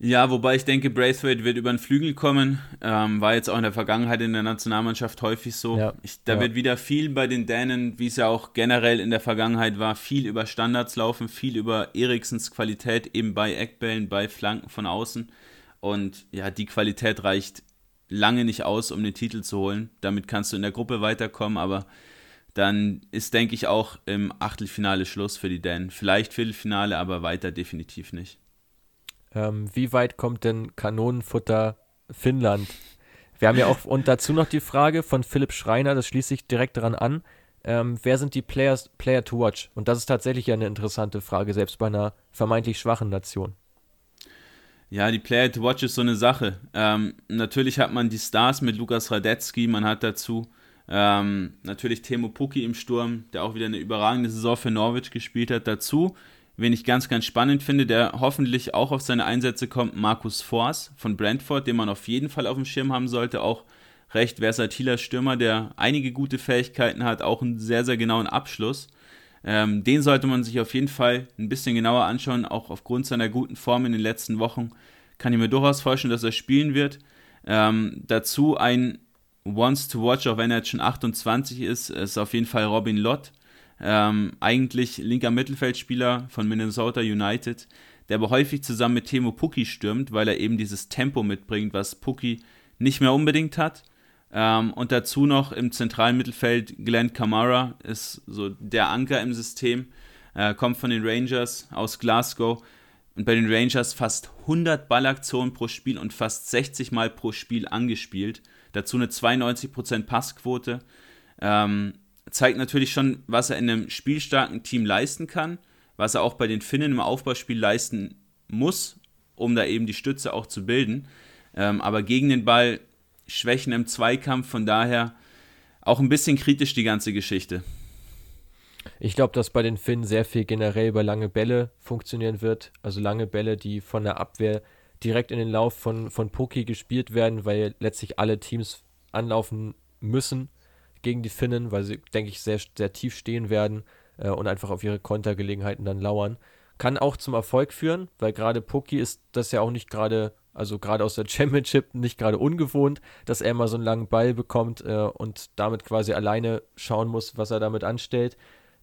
B: Ja, wobei ich denke, Braithwaite wird über den Flügel kommen. Ähm, war jetzt auch in der Vergangenheit in der Nationalmannschaft häufig so. Ja, ich, da ja. wird wieder viel bei den Dänen, wie es ja auch generell in der Vergangenheit war, viel über Standards laufen, viel über Eriksens Qualität eben bei Eckbällen, bei Flanken von außen. Und ja, die Qualität reicht lange nicht aus, um den Titel zu holen. Damit kannst du in der Gruppe weiterkommen, aber dann ist, denke ich, auch im Achtelfinale Schluss für die Dänen. Vielleicht Viertelfinale, aber weiter definitiv nicht.
A: Ähm, wie weit kommt denn Kanonenfutter Finnland? Wir haben ja auch und dazu noch die Frage von Philipp Schreiner, das schließt sich direkt daran an. Ähm, wer sind die Players, Player to watch? Und das ist tatsächlich eine interessante Frage, selbst bei einer vermeintlich schwachen Nation.
B: Ja, die Player to watch ist so eine Sache. Ähm, natürlich hat man die Stars mit Lukas Radetzky, man hat dazu ähm, natürlich Temo Pukki im Sturm, der auch wieder eine überragende Saison für Norwich gespielt hat. Dazu Wen ich ganz, ganz spannend finde, der hoffentlich auch auf seine Einsätze kommt, Markus Force von Brentford, den man auf jeden Fall auf dem Schirm haben sollte. Auch recht versatiler Stürmer, der einige gute Fähigkeiten hat, auch einen sehr, sehr genauen Abschluss. Ähm, den sollte man sich auf jeden Fall ein bisschen genauer anschauen, auch aufgrund seiner guten Form in den letzten Wochen. Kann ich mir durchaus vorstellen, dass er spielen wird. Ähm, dazu ein Wants to Watch, auch wenn er jetzt schon 28 ist, ist auf jeden Fall Robin Lott ähm, eigentlich linker Mittelfeldspieler von Minnesota United, der aber häufig zusammen mit Temo Pucki stürmt, weil er eben dieses Tempo mitbringt, was Pucki nicht mehr unbedingt hat. Ähm, und dazu noch im zentralen Mittelfeld Glenn Kamara ist so der Anker im System, äh, kommt von den Rangers aus Glasgow und bei den Rangers fast 100 Ballaktionen pro Spiel und fast 60 Mal pro Spiel angespielt. Dazu eine 92% Passquote. Ähm, zeigt natürlich schon, was er in einem spielstarken Team leisten kann, was er auch bei den Finnen im Aufbauspiel leisten muss, um da eben die Stütze auch zu bilden. Ähm, aber gegen den Ball Schwächen im Zweikampf, von daher auch ein bisschen kritisch die ganze Geschichte.
A: Ich glaube, dass bei den Finnen sehr viel generell über lange Bälle funktionieren wird. Also lange Bälle, die von der Abwehr direkt in den Lauf von, von Poki gespielt werden, weil letztlich alle Teams anlaufen müssen gegen die Finnen, weil sie, denke ich, sehr, sehr tief stehen werden äh, und einfach auf ihre Kontergelegenheiten dann lauern. Kann auch zum Erfolg führen, weil gerade Puki ist das ja auch nicht gerade, also gerade aus der Championship nicht gerade ungewohnt, dass er mal so einen langen Ball bekommt äh, und damit quasi alleine schauen muss, was er damit anstellt.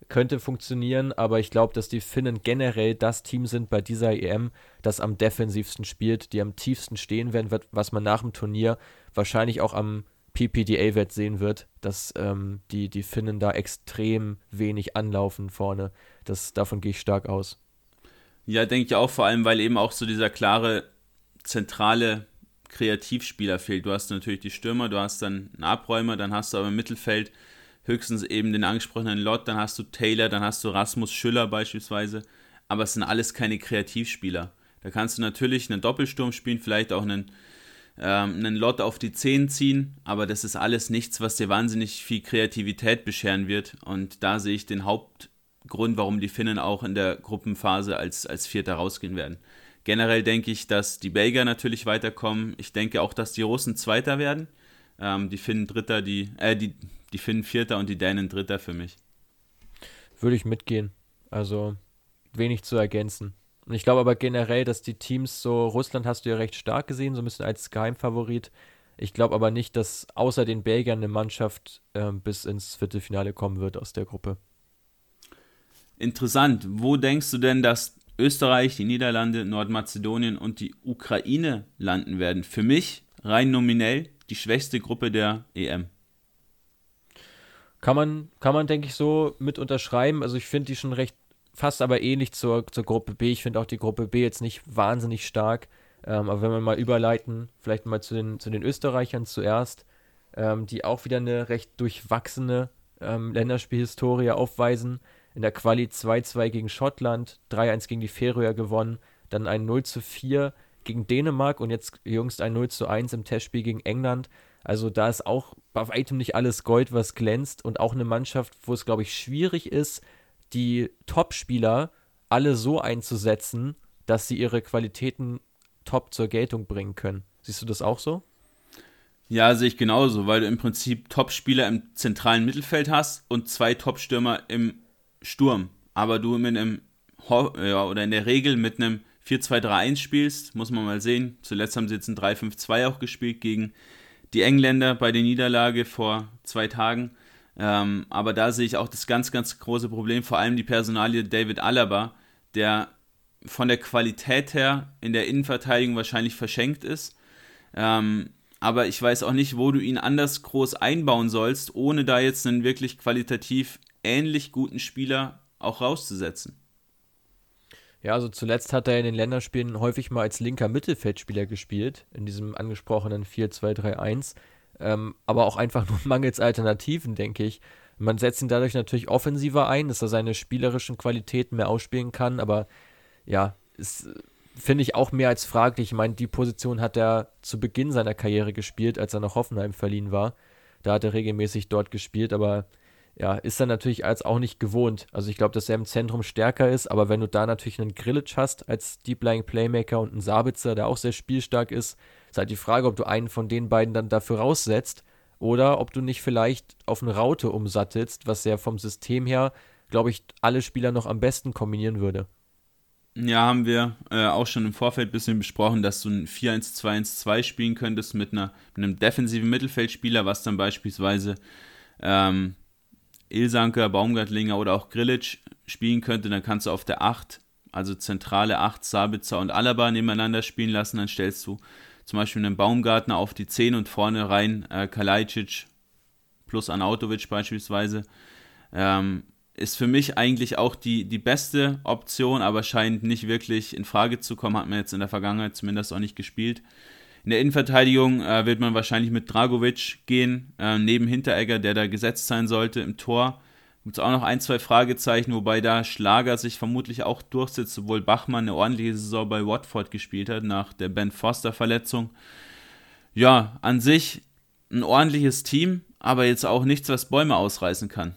A: Könnte funktionieren, aber ich glaube, dass die Finnen generell das Team sind bei dieser EM, das am defensivsten spielt, die am tiefsten stehen werden, was man nach dem Turnier wahrscheinlich auch am PPDA-Wert sehen wird, dass ähm, die, die Finnen da extrem wenig anlaufen vorne. Das, davon gehe ich stark aus.
B: Ja, denke ich auch, vor allem, weil eben auch so dieser klare, zentrale Kreativspieler fehlt. Du hast natürlich die Stürmer, du hast dann einen Abräumer, dann hast du aber im Mittelfeld höchstens eben den angesprochenen Lott, dann hast du Taylor, dann hast du Rasmus Schüller beispielsweise, aber es sind alles keine Kreativspieler. Da kannst du natürlich einen Doppelsturm spielen, vielleicht auch einen ähm, einen Lot auf die 10 ziehen, aber das ist alles nichts, was dir wahnsinnig viel Kreativität bescheren wird. Und da sehe ich den Hauptgrund, warum die Finnen auch in der Gruppenphase als, als Vierter rausgehen werden. Generell denke ich, dass die Belgier natürlich weiterkommen. Ich denke auch, dass die Russen Zweiter werden. Ähm, die Finnen Dritter, die, äh, die, die Finnen Vierter und die Dänen Dritter für mich.
A: Würde ich mitgehen. Also wenig zu ergänzen. Und ich glaube aber generell, dass die Teams so, Russland hast du ja recht stark gesehen, so ein bisschen als Geheimfavorit. Ich glaube aber nicht, dass außer den Belgiern eine Mannschaft äh, bis ins Viertelfinale kommen wird aus der Gruppe.
B: Interessant. Wo denkst du denn, dass Österreich, die Niederlande, Nordmazedonien und die Ukraine landen werden? Für mich rein nominell die schwächste Gruppe der EM.
A: Kann man, kann man, denke ich, so mit unterschreiben. Also ich finde die schon recht fast aber ähnlich zur, zur Gruppe B. Ich finde auch die Gruppe B jetzt nicht wahnsinnig stark. Ähm, aber wenn wir mal überleiten, vielleicht mal zu den, zu den Österreichern zuerst, ähm, die auch wieder eine recht durchwachsene ähm, Länderspielhistorie aufweisen. In der Quali 2-2 gegen Schottland, 3-1 gegen die Färöer gewonnen, dann ein 0-4 gegen Dänemark und jetzt jüngst ein 0-1 im Testspiel gegen England. Also da ist auch bei weitem nicht alles Gold, was glänzt und auch eine Mannschaft, wo es, glaube ich, schwierig ist, die Top-Spieler alle so einzusetzen, dass sie ihre Qualitäten top zur Geltung bringen können. Siehst du das auch so?
B: Ja, sehe ich genauso, weil du im Prinzip Top-Spieler im zentralen Mittelfeld hast und zwei Top-Stürmer im Sturm. Aber du mit einem, ja, oder in der Regel mit einem 4-2-3-1 spielst, muss man mal sehen. Zuletzt haben sie jetzt ein 3-5-2 auch gespielt gegen die Engländer bei der Niederlage vor zwei Tagen. Ähm, aber da sehe ich auch das ganz, ganz große Problem, vor allem die Personalie David Alaba, der von der Qualität her in der Innenverteidigung wahrscheinlich verschenkt ist. Ähm, aber ich weiß auch nicht, wo du ihn anders groß einbauen sollst, ohne da jetzt einen wirklich qualitativ ähnlich guten Spieler auch rauszusetzen.
A: Ja, also zuletzt hat er in den Länderspielen häufig mal als linker Mittelfeldspieler gespielt, in diesem angesprochenen 4-2-3-1. Ähm, aber auch einfach nur mangels Alternativen, denke ich. Man setzt ihn dadurch natürlich offensiver ein, dass er seine spielerischen Qualitäten mehr ausspielen kann, aber ja, ist, finde ich auch mehr als fraglich. Ich meine, die Position hat er zu Beginn seiner Karriere gespielt, als er nach Hoffenheim verliehen war. Da hat er regelmäßig dort gespielt, aber ja, ist er natürlich als auch nicht gewohnt. Also ich glaube, dass er im Zentrum stärker ist, aber wenn du da natürlich einen Grillitsch hast als Deep Lying Playmaker und einen Sabitzer, der auch sehr spielstark ist, ist halt die Frage, ob du einen von den beiden dann dafür raussetzt oder ob du nicht vielleicht auf eine Raute umsattelst, was ja vom System her, glaube ich, alle Spieler noch am besten kombinieren würde.
B: Ja, haben wir äh, auch schon im Vorfeld ein bisschen besprochen, dass du ein 4-1-2-1-2 spielen könntest mit, einer, mit einem defensiven Mittelfeldspieler, was dann beispielsweise ähm, Ilsanker, Baumgartlinger oder auch Grillitsch spielen könnte. Dann kannst du auf der 8, also zentrale 8, Sabitzer und Alaba nebeneinander spielen lassen. Dann stellst du zum Beispiel einen Baumgartner auf die 10 und vorne rein äh, Kalajdzic plus Anautovic beispielsweise. Ähm, ist für mich eigentlich auch die, die beste Option, aber scheint nicht wirklich in Frage zu kommen. Hat man jetzt in der Vergangenheit zumindest auch nicht gespielt. In der Innenverteidigung äh, wird man wahrscheinlich mit Dragovic gehen, äh, neben Hinteregger, der da gesetzt sein sollte. Im Tor gibt es auch noch ein, zwei Fragezeichen, wobei da Schlager sich vermutlich auch durchsetzt, obwohl Bachmann eine ordentliche Saison bei Watford gespielt hat, nach der Ben Foster-Verletzung. Ja, an sich ein ordentliches Team, aber jetzt auch nichts, was Bäume ausreißen kann.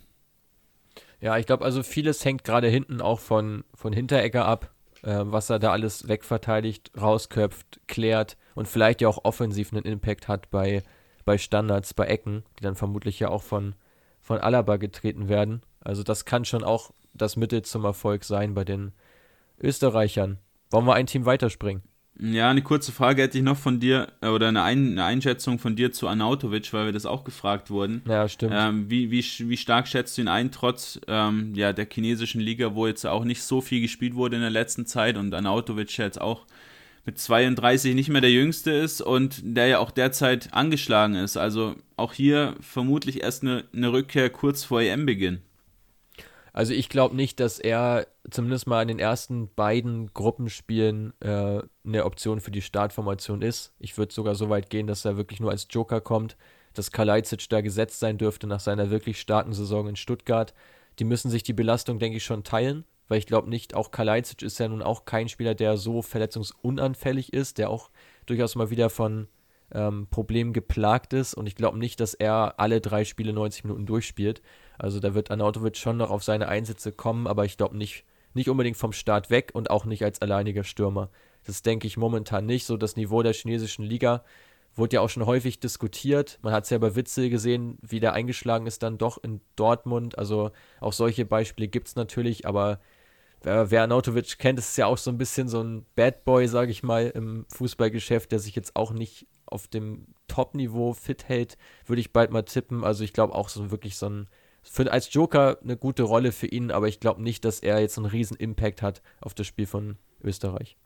A: Ja, ich glaube, also vieles hängt gerade hinten auch von, von Hinteregger ab, äh, was er da alles wegverteidigt, rausköpft, klärt und vielleicht ja auch offensiv einen Impact hat bei, bei Standards, bei Ecken, die dann vermutlich ja auch von, von Alaba getreten werden. Also das kann schon auch das Mittel zum Erfolg sein bei den Österreichern. Wollen wir ein Team weiterspringen?
B: Ja, eine kurze Frage hätte ich noch von dir äh, oder eine, Ein eine Einschätzung von dir zu Anautovic, weil wir das auch gefragt wurden.
A: Ja, stimmt.
B: Ähm, wie, wie, wie stark schätzt du ihn ein, trotz ähm, ja, der chinesischen Liga, wo jetzt auch nicht so viel gespielt wurde in der letzten Zeit und Anautovic jetzt auch mit 32 nicht mehr der Jüngste ist und der ja auch derzeit angeschlagen ist. Also auch hier vermutlich erst eine, eine Rückkehr kurz vor EM-Beginn.
A: Also ich glaube nicht, dass er zumindest mal in den ersten beiden Gruppenspielen äh, eine Option für die Startformation ist. Ich würde sogar so weit gehen, dass er wirklich nur als Joker kommt, dass Kalajdzic da gesetzt sein dürfte nach seiner wirklich starken Saison in Stuttgart. Die müssen sich die Belastung, denke ich, schon teilen, weil ich glaube nicht, auch Kalajdzic ist ja nun auch kein Spieler, der so verletzungsunanfällig ist, der auch durchaus mal wieder von ähm, Problemen geplagt ist und ich glaube nicht, dass er alle drei Spiele 90 Minuten durchspielt. Also da wird Anautovic schon noch auf seine Einsätze kommen, aber ich glaube nicht, nicht unbedingt vom Start weg und auch nicht als alleiniger Stürmer. Das denke ich momentan nicht. So das Niveau der chinesischen Liga wurde ja auch schon häufig diskutiert. Man hat es ja bei Witzel gesehen, wie der eingeschlagen ist dann doch in Dortmund. Also auch solche Beispiele gibt es natürlich, aber wer, wer Anautovic kennt, ist ja auch so ein bisschen so ein Bad Boy, sage ich mal, im Fußballgeschäft, der sich jetzt auch nicht auf dem Top-Niveau fit hält, würde ich bald mal tippen. Also ich glaube auch so wirklich so ein für, als Joker eine gute Rolle für ihn, aber ich glaube nicht, dass er jetzt einen riesen Impact hat auf das Spiel von Österreich.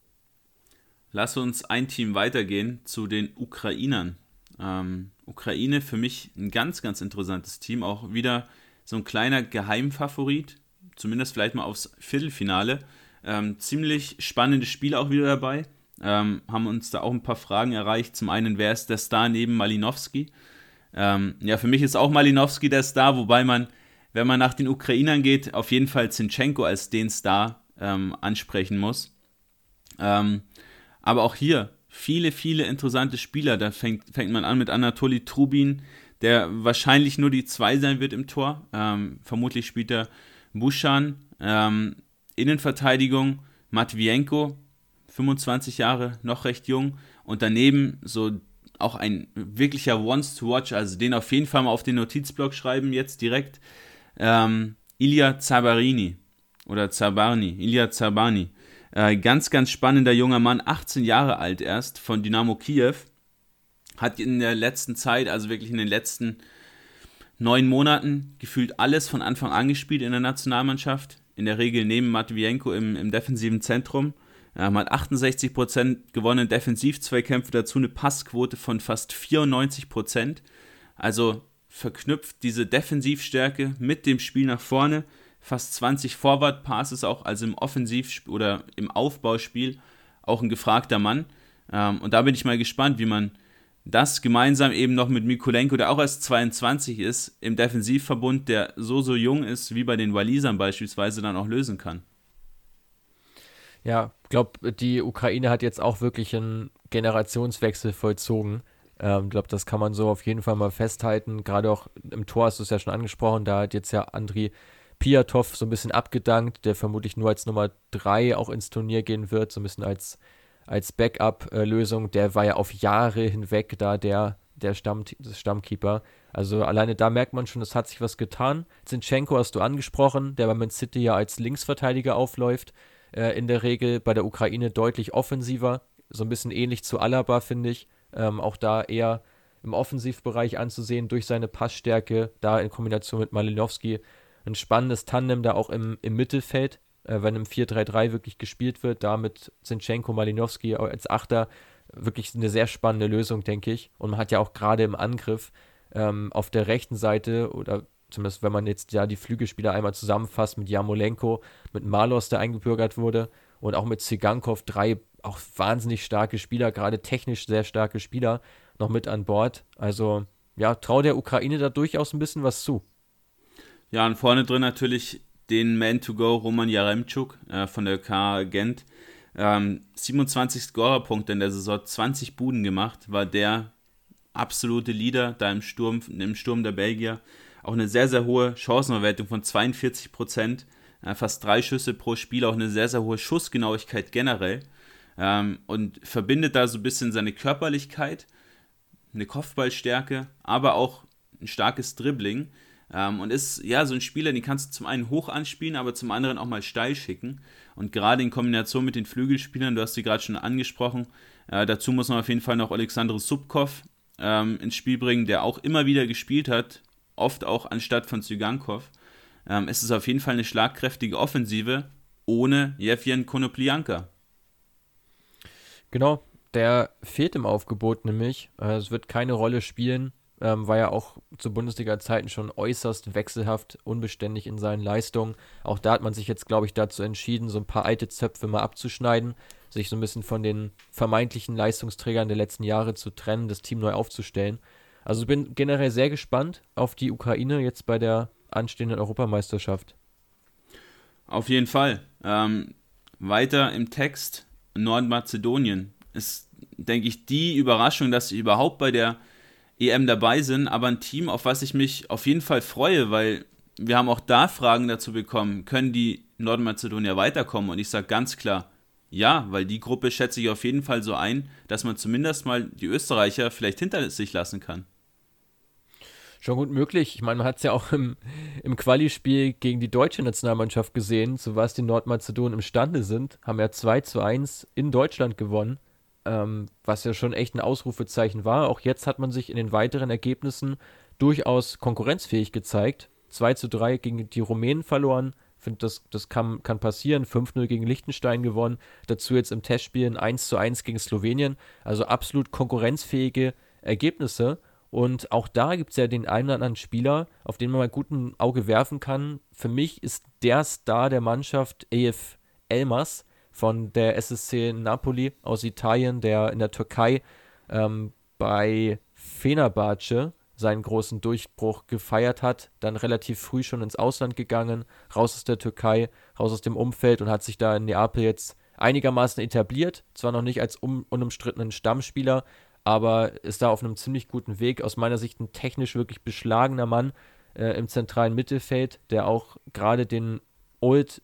B: Lass uns ein Team weitergehen zu den Ukrainern. Ähm, Ukraine für mich ein ganz, ganz interessantes Team. Auch wieder so ein kleiner Geheimfavorit, zumindest vielleicht mal aufs Viertelfinale. Ähm, ziemlich spannendes Spiel auch wieder dabei. Ähm, haben uns da auch ein paar Fragen erreicht. Zum einen, wer ist der Star neben Malinowski? Ähm, ja, für mich ist auch Malinowski der Star, wobei man, wenn man nach den Ukrainern geht, auf jeden Fall Zinchenko als den Star ähm, ansprechen muss. Ähm, aber auch hier viele, viele interessante Spieler. Da fängt, fängt man an mit Anatoly Trubin, der wahrscheinlich nur die zwei sein wird im Tor. Ähm, vermutlich spielt er Buschan. Ähm, Innenverteidigung Matvienko, 25 Jahre, noch recht jung. Und daneben so auch ein wirklicher Wants to Watch, also den auf jeden Fall mal auf den Notizblock schreiben, jetzt direkt. Ähm, Ilya Zabarini oder Zabarni, Ilya Zabani. Äh, ganz, ganz spannender junger Mann, 18 Jahre alt erst, von Dynamo Kiew. Hat in der letzten Zeit, also wirklich in den letzten neun Monaten, gefühlt alles von Anfang an gespielt in der Nationalmannschaft. In der Regel neben Matvienko im, im defensiven Zentrum. Ähm, hat 68% gewonnen Defensivzweikämpfe, dazu eine Passquote von fast 94%. Also verknüpft diese Defensivstärke mit dem Spiel nach vorne. Fast 20 Forward Passes auch, also im Offensiv- oder im Aufbauspiel auch ein gefragter Mann. Ähm, und da bin ich mal gespannt, wie man das gemeinsam eben noch mit Mikulenko, der auch erst 22 ist, im Defensivverbund, der so, so jung ist, wie bei den Walisern beispielsweise, dann auch lösen kann.
A: Ja, ich glaube, die Ukraine hat jetzt auch wirklich einen Generationswechsel vollzogen. Ich ähm, glaube, das kann man so auf jeden Fall mal festhalten. Gerade auch im Tor hast du es ja schon angesprochen, da hat jetzt ja Andri Piatov so ein bisschen abgedankt, der vermutlich nur als Nummer 3 auch ins Turnier gehen wird, so ein bisschen als, als Backup-Lösung. Der war ja auf Jahre hinweg da der, der Stamm, Stammkeeper. Also alleine da merkt man schon, es hat sich was getan. Zinchenko hast du angesprochen, der bei Man City ja als Linksverteidiger aufläuft. Äh, in der Regel bei der Ukraine deutlich offensiver. So ein bisschen ähnlich zu Alaba, finde ich. Ähm, auch da eher im Offensivbereich anzusehen durch seine Passstärke, da in Kombination mit Malinowski. Ein spannendes Tandem da auch im, im Mittelfeld, äh, wenn im 4-3-3 wirklich gespielt wird, da mit Zinchenko, Malinowski als Achter. Wirklich eine sehr spannende Lösung, denke ich. Und man hat ja auch gerade im Angriff ähm, auf der rechten Seite oder zumindest wenn man jetzt ja die Flügelspieler einmal zusammenfasst mit Jamolenko, mit Malos, der eingebürgert wurde und auch mit Zigankov, drei auch wahnsinnig starke Spieler, gerade technisch sehr starke Spieler noch mit an Bord. Also ja, trau der Ukraine da durchaus ein bisschen was zu.
B: Ja, und vorne drin natürlich den Man to Go Roman Jaremczuk äh, von der K Gent. Ähm, 27 Scorerpunkte in der Saison, 20 Buden gemacht, war der absolute Leader da im Sturm, im Sturm der Belgier. Auch eine sehr, sehr hohe Chancenverwertung von 42 Prozent. Äh, fast drei Schüsse pro Spiel, auch eine sehr, sehr hohe Schussgenauigkeit generell. Ähm, und verbindet da so ein bisschen seine Körperlichkeit, eine Kopfballstärke, aber auch ein starkes Dribbling. Ähm, und ist ja so ein Spieler, den kannst du zum einen hoch anspielen, aber zum anderen auch mal steil schicken. Und gerade in Kombination mit den Flügelspielern, du hast sie gerade schon angesprochen, äh, dazu muss man auf jeden Fall noch Alexander Subkov ähm, ins Spiel bringen, der auch immer wieder gespielt hat, oft auch anstatt von Zygankov. Ähm, es ist auf jeden Fall eine schlagkräftige Offensive ohne Jevgen Konoplianka.
A: Genau, der fehlt im Aufgebot nämlich. Äh, es wird keine Rolle spielen. Ähm, war ja auch zu Bundesliga-Zeiten schon äußerst wechselhaft, unbeständig in seinen Leistungen. Auch da hat man sich jetzt, glaube ich, dazu entschieden, so ein paar alte Zöpfe mal abzuschneiden, sich so ein bisschen von den vermeintlichen Leistungsträgern der letzten Jahre zu trennen, das Team neu aufzustellen. Also bin generell sehr gespannt auf die Ukraine jetzt bei der anstehenden Europameisterschaft.
B: Auf jeden Fall. Ähm, weiter im Text Nordmazedonien ist, denke ich, die Überraschung, dass sie überhaupt bei der EM dabei sind, aber ein Team, auf was ich mich auf jeden Fall freue, weil wir haben auch da Fragen dazu bekommen, können die Nordmazedonier weiterkommen? Und ich sage ganz klar, ja, weil die Gruppe schätze ich auf jeden Fall so ein, dass man zumindest mal die Österreicher vielleicht hinter sich lassen kann.
A: Schon gut möglich. Ich meine, man hat es ja auch im, im Quali-Spiel gegen die deutsche Nationalmannschaft gesehen, zu was die Nordmazedonen imstande sind. Haben ja 2 zu 1 in Deutschland gewonnen, ähm, was ja schon echt ein Ausrufezeichen war. Auch jetzt hat man sich in den weiteren Ergebnissen durchaus konkurrenzfähig gezeigt. 2 zu 3 gegen die Rumänen verloren, finde, das, das kann, kann passieren. 5-0 gegen Liechtenstein gewonnen. Dazu jetzt im Testspiel ein 1-1 gegen Slowenien. Also absolut konkurrenzfähige Ergebnisse. Und auch da gibt es ja den einen oder anderen Spieler, auf den man mal gut ein Auge werfen kann. Für mich ist der Star der Mannschaft EF Elmas von der SSC Napoli aus Italien, der in der Türkei ähm, bei Fenerbahce seinen großen Durchbruch gefeiert hat, dann relativ früh schon ins Ausland gegangen, raus aus der Türkei, raus aus dem Umfeld und hat sich da in Neapel jetzt einigermaßen etabliert, zwar noch nicht als un unumstrittenen Stammspieler, aber ist da auf einem ziemlich guten Weg. Aus meiner Sicht ein technisch wirklich beschlagener Mann äh, im zentralen Mittelfeld, der auch gerade den Old,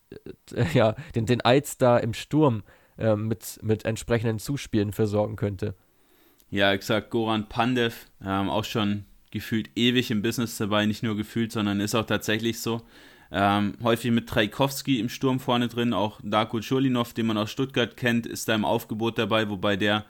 A: äh, ja, den, den Altstar im Sturm äh, mit, mit entsprechenden Zuspielen versorgen könnte.
B: Ja, exakt. Goran Pandev, ähm, auch schon gefühlt ewig im Business dabei, nicht nur gefühlt, sondern ist auch tatsächlich so. Ähm, häufig mit Trajkowski im Sturm vorne drin, auch Darko Chulinov, den man aus Stuttgart kennt, ist da im Aufgebot dabei, wobei der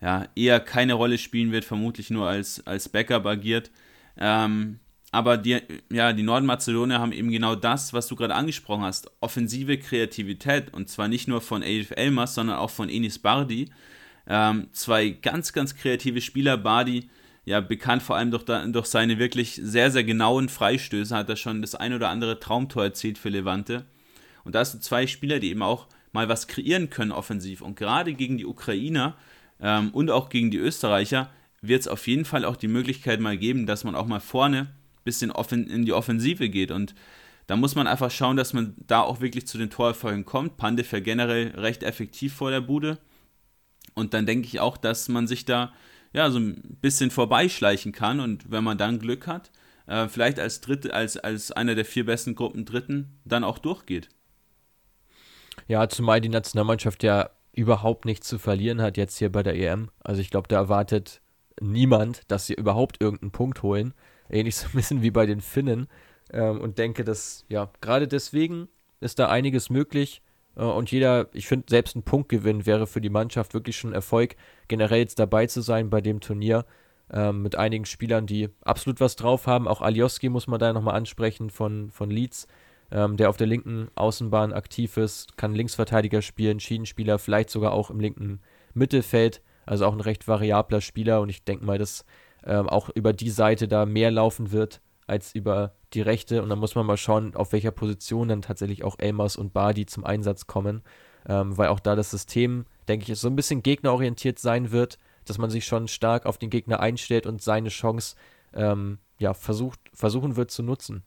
B: ja, eher keine Rolle spielen wird, vermutlich nur als, als Backup agiert. Ähm, aber die, ja, die Nordmazedonier haben eben genau das, was du gerade angesprochen hast, offensive Kreativität und zwar nicht nur von Elif Elmas, sondern auch von Enis Bardi. Ähm, zwei ganz, ganz kreative Spieler. Bardi ja bekannt vor allem durch, durch seine wirklich sehr, sehr genauen Freistöße, hat er schon das ein oder andere Traumtor erzielt für Levante. Und da hast du zwei Spieler, die eben auch mal was kreieren können offensiv. Und gerade gegen die Ukrainer ähm, und auch gegen die Österreicher wird es auf jeden Fall auch die Möglichkeit mal geben, dass man auch mal vorne ein bisschen in die Offensive geht. Und da muss man einfach schauen, dass man da auch wirklich zu den Torerfolgen kommt. Pandev ja generell recht effektiv vor der Bude. Und dann denke ich auch, dass man sich da ja, so ein bisschen vorbeischleichen kann und wenn man dann Glück hat, äh, vielleicht als Dritte, als, als einer der vier besten Gruppen Dritten dann auch durchgeht.
A: Ja, zumal die Nationalmannschaft ja überhaupt nichts zu verlieren hat jetzt hier bei der EM. Also ich glaube, da erwartet niemand, dass sie überhaupt irgendeinen Punkt holen. Ähnlich so ein bisschen wie bei den Finnen. Ähm, und denke, dass, ja, gerade deswegen ist da einiges möglich. Äh, und jeder, ich finde, selbst ein Punktgewinn wäre für die Mannschaft wirklich schon Erfolg, generell jetzt dabei zu sein bei dem Turnier. Ähm, mit einigen Spielern, die absolut was drauf haben. Auch Alioski muss man da nochmal ansprechen von, von Leeds, ähm, der auf der linken Außenbahn aktiv ist, kann Linksverteidiger spielen, Schiedenspieler, vielleicht sogar auch im linken Mittelfeld. Also auch ein recht variabler Spieler und ich denke mal, dass ähm, auch über die Seite da mehr laufen wird als über die rechte. Und dann muss man mal schauen, auf welcher Position dann tatsächlich auch Elmas und Badi zum Einsatz kommen. Ähm, weil auch da das System, denke ich, so ein bisschen gegnerorientiert sein wird, dass man sich schon stark auf den Gegner einstellt und seine Chance ähm, ja, versucht, versuchen wird zu nutzen.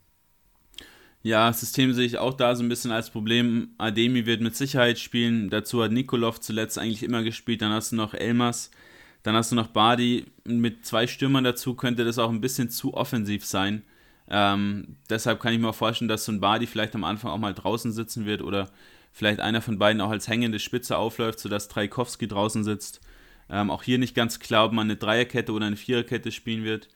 B: Ja, das System sehe ich auch da so ein bisschen als Problem. Ademi wird mit Sicherheit spielen. Dazu hat Nikolov zuletzt eigentlich immer gespielt. Dann hast du noch Elmas. Dann hast du noch Badi. Mit zwei Stürmern dazu könnte das auch ein bisschen zu offensiv sein. Ähm, deshalb kann ich mir auch vorstellen, dass so ein Badi vielleicht am Anfang auch mal draußen sitzen wird oder vielleicht einer von beiden auch als hängende Spitze aufläuft, sodass Trajkowski draußen sitzt. Ähm, auch hier nicht ganz klar, ob man eine Dreierkette oder eine Viererkette spielen wird.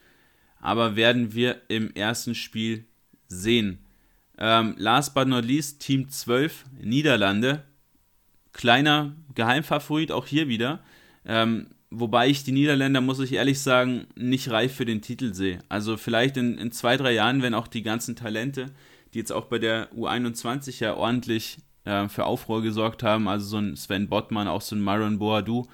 B: Aber werden wir im ersten Spiel sehen. Ähm, last but not least, Team 12, Niederlande. Kleiner Geheimfavorit, auch hier wieder. Ähm, Wobei ich die Niederländer, muss ich ehrlich sagen, nicht reif für den Titel sehe. Also vielleicht in, in zwei, drei Jahren, wenn auch die ganzen Talente, die jetzt auch bei der U21 ja ordentlich äh, für Aufruhr gesorgt haben, also so ein Sven Bottmann, auch so ein Myron Boadu,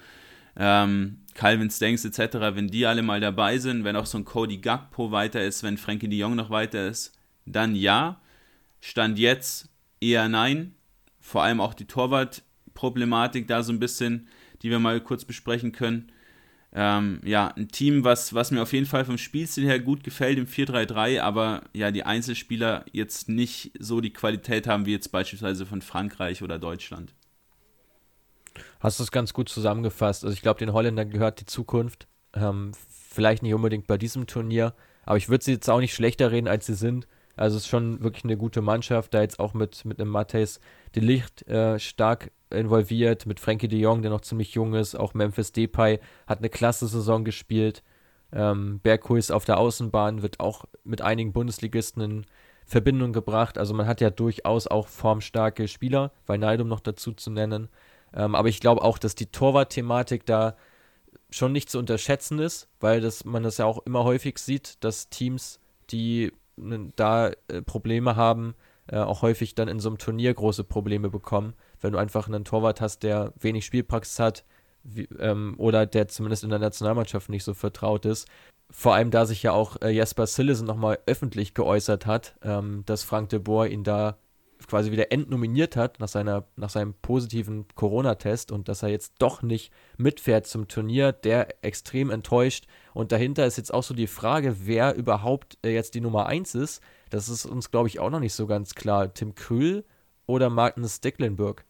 B: ähm, Calvin Stanks etc., wenn die alle mal dabei sind, wenn auch so ein Cody Gakpo weiter ist, wenn Frankie de Jong noch weiter ist, dann ja. Stand jetzt eher nein. Vor allem auch die Torwart-Problematik da so ein bisschen die wir mal kurz besprechen können. Ähm, ja, ein Team, was, was mir auf jeden Fall vom Spielstil her gut gefällt im 4-3-3, aber ja, die Einzelspieler jetzt nicht so die Qualität haben wie jetzt beispielsweise von Frankreich oder Deutschland.
A: Hast du es ganz gut zusammengefasst. Also ich glaube, den Holländern gehört die Zukunft. Ähm, vielleicht nicht unbedingt bei diesem Turnier, aber ich würde sie jetzt auch nicht schlechter reden, als sie sind. Also es ist schon wirklich eine gute Mannschaft, da jetzt auch mit, mit einem Matthäus de Licht äh, stark involviert, mit Frankie de Jong, der noch ziemlich jung ist, auch Memphis Depay hat eine klasse Saison gespielt. Ähm, Berghuis auf der Außenbahn wird auch mit einigen Bundesligisten in Verbindung gebracht. Also man hat ja durchaus auch formstarke Spieler, Weinaldum noch dazu zu nennen. Ähm, aber ich glaube auch, dass die Torwart-Thematik da schon nicht zu unterschätzen ist, weil das, man das ja auch immer häufig sieht, dass Teams, die da äh, Probleme haben, äh, auch häufig dann in so einem Turnier große Probleme bekommen, wenn du einfach einen Torwart hast, der wenig Spielpraxis hat wie, ähm, oder der zumindest in der Nationalmannschaft nicht so vertraut ist. Vor allem, da sich ja auch äh, Jesper Sillesen nochmal öffentlich geäußert hat, ähm, dass Frank de Boer ihn da quasi wieder entnominiert hat nach, seiner, nach seinem positiven Corona-Test und dass er jetzt doch nicht mitfährt zum Turnier, der extrem enttäuscht. Und dahinter ist jetzt auch so die Frage, wer überhaupt äh, jetzt die Nummer 1 ist. Das ist uns, glaube ich, auch noch nicht so ganz klar. Tim Krühl oder Magnus Stecklenburg?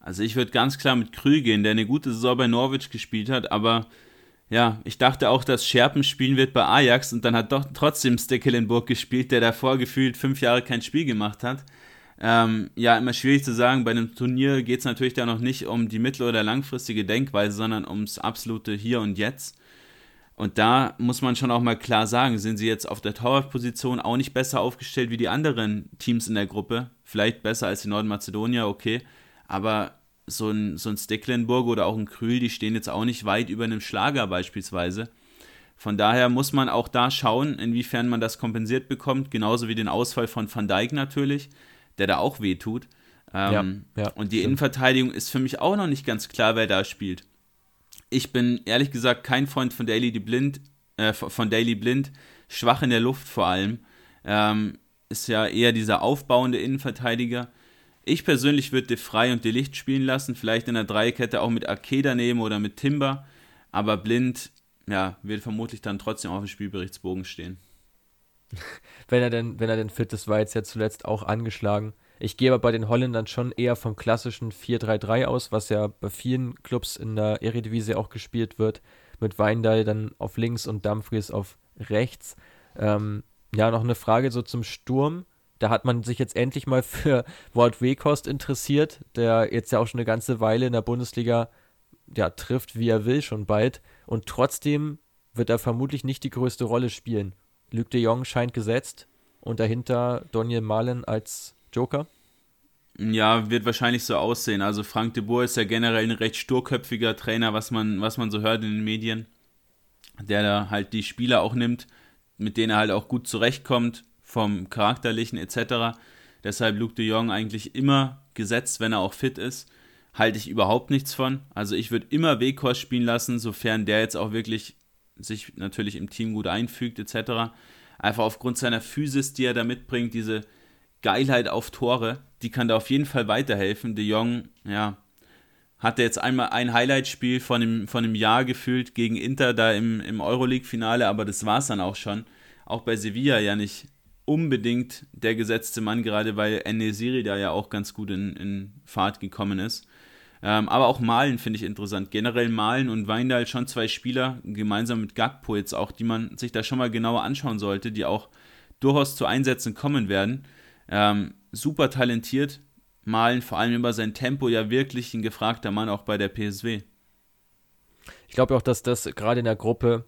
B: Also ich würde ganz klar mit Krühl gehen, der eine gute Saison bei Norwich gespielt hat, aber ja, ich dachte auch, dass Scherpen spielen wird bei Ajax und dann hat doch trotzdem Stecklenburg gespielt, der davor gefühlt fünf Jahre kein Spiel gemacht hat. Ähm, ja, immer schwierig zu sagen. Bei einem Turnier geht es natürlich da noch nicht um die mittel- oder langfristige Denkweise, sondern ums absolute Hier und Jetzt. Und da muss man schon auch mal klar sagen, sind sie jetzt auf der Torwartposition auch nicht besser aufgestellt wie die anderen Teams in der Gruppe. Vielleicht besser als die Nordmazedonier, okay. Aber so ein, so ein Stecklenburg oder auch ein Krühl, die stehen jetzt auch nicht weit über einem Schlager beispielsweise. Von daher muss man auch da schauen, inwiefern man das kompensiert bekommt, genauso wie den Ausfall von Van Dijk natürlich, der da auch wehtut. Ähm, ja, ja, und die stimmt. Innenverteidigung ist für mich auch noch nicht ganz klar, wer da spielt. Ich bin ehrlich gesagt kein Freund von Daily Blind, äh, von Daily Blind, schwach in der Luft vor allem. Ähm, ist ja eher dieser aufbauende Innenverteidiger. Ich persönlich würde De Frey und De Licht spielen lassen, vielleicht in der Dreikette auch mit Akeda nehmen oder mit Timber, aber Blind ja, wird vermutlich dann trotzdem auf dem Spielberichtsbogen stehen.
A: wenn er denn, wenn er denn fit ist, war jetzt ja zuletzt auch angeschlagen. Ich gehe aber bei den Holländern schon eher vom klassischen 4-3-3 aus, was ja bei vielen Clubs in der Eredivisie auch gespielt wird, mit Weindal dann auf links und Dumfries auf rechts. Ähm, ja, noch eine Frage so zum Sturm. Da hat man sich jetzt endlich mal für Walt Wekost interessiert, der jetzt ja auch schon eine ganze Weile in der Bundesliga ja, trifft, wie er will, schon bald. Und trotzdem wird er vermutlich nicht die größte Rolle spielen. Luc de Jong scheint gesetzt und dahinter Daniel Malen als Joker.
B: Ja, wird wahrscheinlich so aussehen. Also Frank de Boer ist ja generell ein recht sturköpfiger Trainer, was man, was man so hört in den Medien, der da halt die Spieler auch nimmt, mit denen er halt auch gut zurechtkommt, vom Charakterlichen etc. Deshalb Luc de Jong eigentlich immer gesetzt, wenn er auch fit ist. Halte ich überhaupt nichts von. Also ich würde immer Wekos spielen lassen, sofern der jetzt auch wirklich sich natürlich im Team gut einfügt etc. Einfach aufgrund seiner Physis, die er da mitbringt, diese Geilheit auf Tore, die kann da auf jeden Fall weiterhelfen. De Jong, ja, hatte jetzt einmal ein Highlight-Spiel von einem, von einem Jahr gefühlt gegen Inter da im, im Euroleague-Finale, aber das war es dann auch schon. Auch bei Sevilla ja nicht unbedingt der gesetzte Mann, gerade weil Enesiri da ja auch ganz gut in, in Fahrt gekommen ist. Ähm, aber auch Malen finde ich interessant. Generell Malen und Weindal schon zwei Spieler, gemeinsam mit Gagpo jetzt auch, die man sich da schon mal genauer anschauen sollte, die auch durchaus zu Einsätzen kommen werden. Ähm, super talentiert, Malen vor allem über sein Tempo ja wirklich ein gefragter Mann auch bei der PSW.
A: Ich glaube auch, dass das gerade in der Gruppe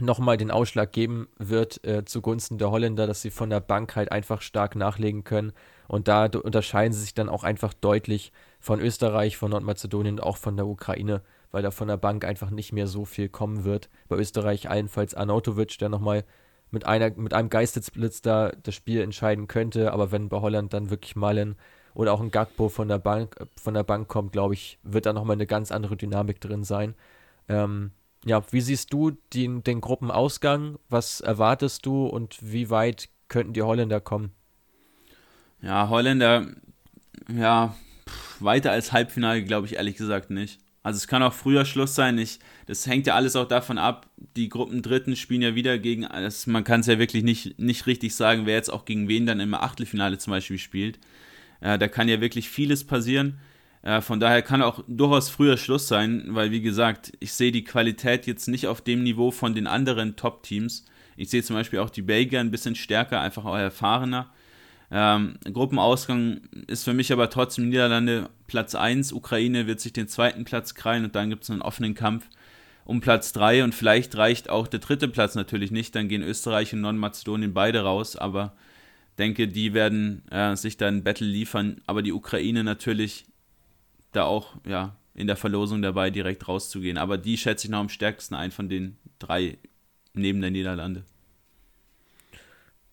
A: nochmal den Ausschlag geben wird äh, zugunsten der Holländer, dass sie von der Bank halt einfach stark nachlegen können. Und da unterscheiden sie sich dann auch einfach deutlich von Österreich, von Nordmazedonien und auch von der Ukraine, weil da von der Bank einfach nicht mehr so viel kommen wird. Bei Österreich allenfalls Arnautovic, der nochmal mit, einer, mit einem Geistesblitz da das Spiel entscheiden könnte. Aber wenn bei Holland dann wirklich Malen oder auch ein Gagbo von der Bank, von der Bank kommt, glaube ich, wird da nochmal eine ganz andere Dynamik drin sein. Ähm, ja, wie siehst du den, den Gruppenausgang? Was erwartest du und wie weit könnten die Holländer kommen?
B: Ja, Holländer, ja, pff, weiter als Halbfinale glaube ich ehrlich gesagt nicht. Also es kann auch früher Schluss sein. Ich, das hängt ja alles auch davon ab. Die Gruppendritten spielen ja wieder gegen, also man kann es ja wirklich nicht, nicht richtig sagen, wer jetzt auch gegen wen dann im Achtelfinale zum Beispiel spielt. Äh, da kann ja wirklich vieles passieren. Äh, von daher kann auch durchaus früher Schluss sein, weil wie gesagt, ich sehe die Qualität jetzt nicht auf dem Niveau von den anderen Top-Teams. Ich sehe zum Beispiel auch die Belgier ein bisschen stärker, einfach auch erfahrener. Ähm, Gruppenausgang ist für mich aber trotzdem Niederlande Platz 1. Ukraine wird sich den zweiten Platz krallen und dann gibt es einen offenen Kampf um Platz 3 und vielleicht reicht auch der dritte Platz natürlich nicht. Dann gehen Österreich und Nordmazedonien beide raus, aber denke, die werden äh, sich dann ein Battle liefern. Aber die Ukraine natürlich da auch ja, in der Verlosung dabei, direkt rauszugehen. Aber die schätze ich noch am stärksten ein von den drei neben der Niederlande.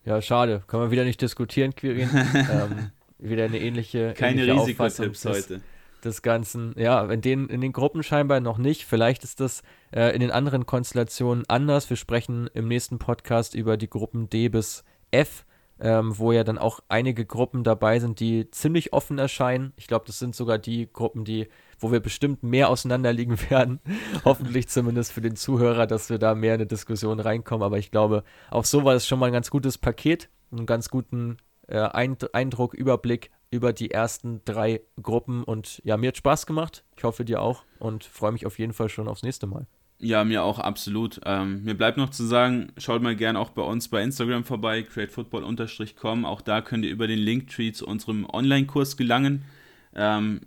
A: Ja, schade. Können wir wieder nicht diskutieren, Quirin. ähm, wieder eine ähnliche.
B: Keine
A: ähnliche
B: Risikotipps heute.
A: Des Ganzen. Ja, in den, in den Gruppen scheinbar noch nicht. Vielleicht ist das äh, in den anderen Konstellationen anders. Wir sprechen im nächsten Podcast über die Gruppen D bis F ähm, wo ja dann auch einige Gruppen dabei sind, die ziemlich offen erscheinen. Ich glaube, das sind sogar die Gruppen, die, wo wir bestimmt mehr auseinanderliegen werden. Hoffentlich zumindest für den Zuhörer, dass wir da mehr in eine Diskussion reinkommen. Aber ich glaube, auch so war es schon mal ein ganz gutes Paket, einen ganz guten äh, Eindruck, Überblick über die ersten drei Gruppen. Und ja, mir hat Spaß gemacht. Ich hoffe dir auch und freue mich auf jeden Fall schon aufs nächste Mal.
B: Ja, mir auch absolut. Ähm, mir bleibt noch zu sagen, schaut mal gern auch bei uns bei Instagram vorbei, createfootball-com. Auch da könnt ihr über den Linktree zu unserem Online-Kurs gelangen. Ähm,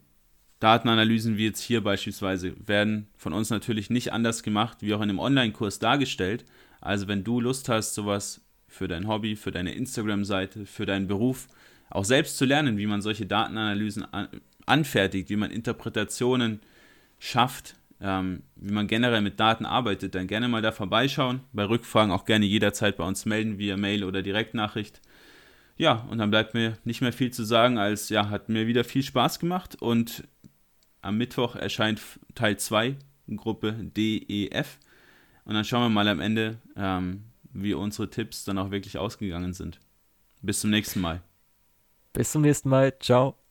B: Datenanalysen wie jetzt hier beispielsweise werden von uns natürlich nicht anders gemacht, wie auch in einem Online-Kurs dargestellt. Also wenn du Lust hast, sowas für dein Hobby, für deine Instagram-Seite, für deinen Beruf auch selbst zu lernen, wie man solche Datenanalysen anfertigt, wie man Interpretationen schafft, ähm, wie man generell mit Daten arbeitet, dann gerne mal da vorbeischauen. Bei Rückfragen auch gerne jederzeit bei uns melden, via Mail oder Direktnachricht. Ja, und dann bleibt mir nicht mehr viel zu sagen, als ja, hat mir wieder viel Spaß gemacht und am Mittwoch erscheint Teil 2, Gruppe DEF. Und dann schauen wir mal am Ende, ähm, wie unsere Tipps dann auch wirklich ausgegangen sind. Bis zum nächsten Mal.
A: Bis zum nächsten Mal. Ciao.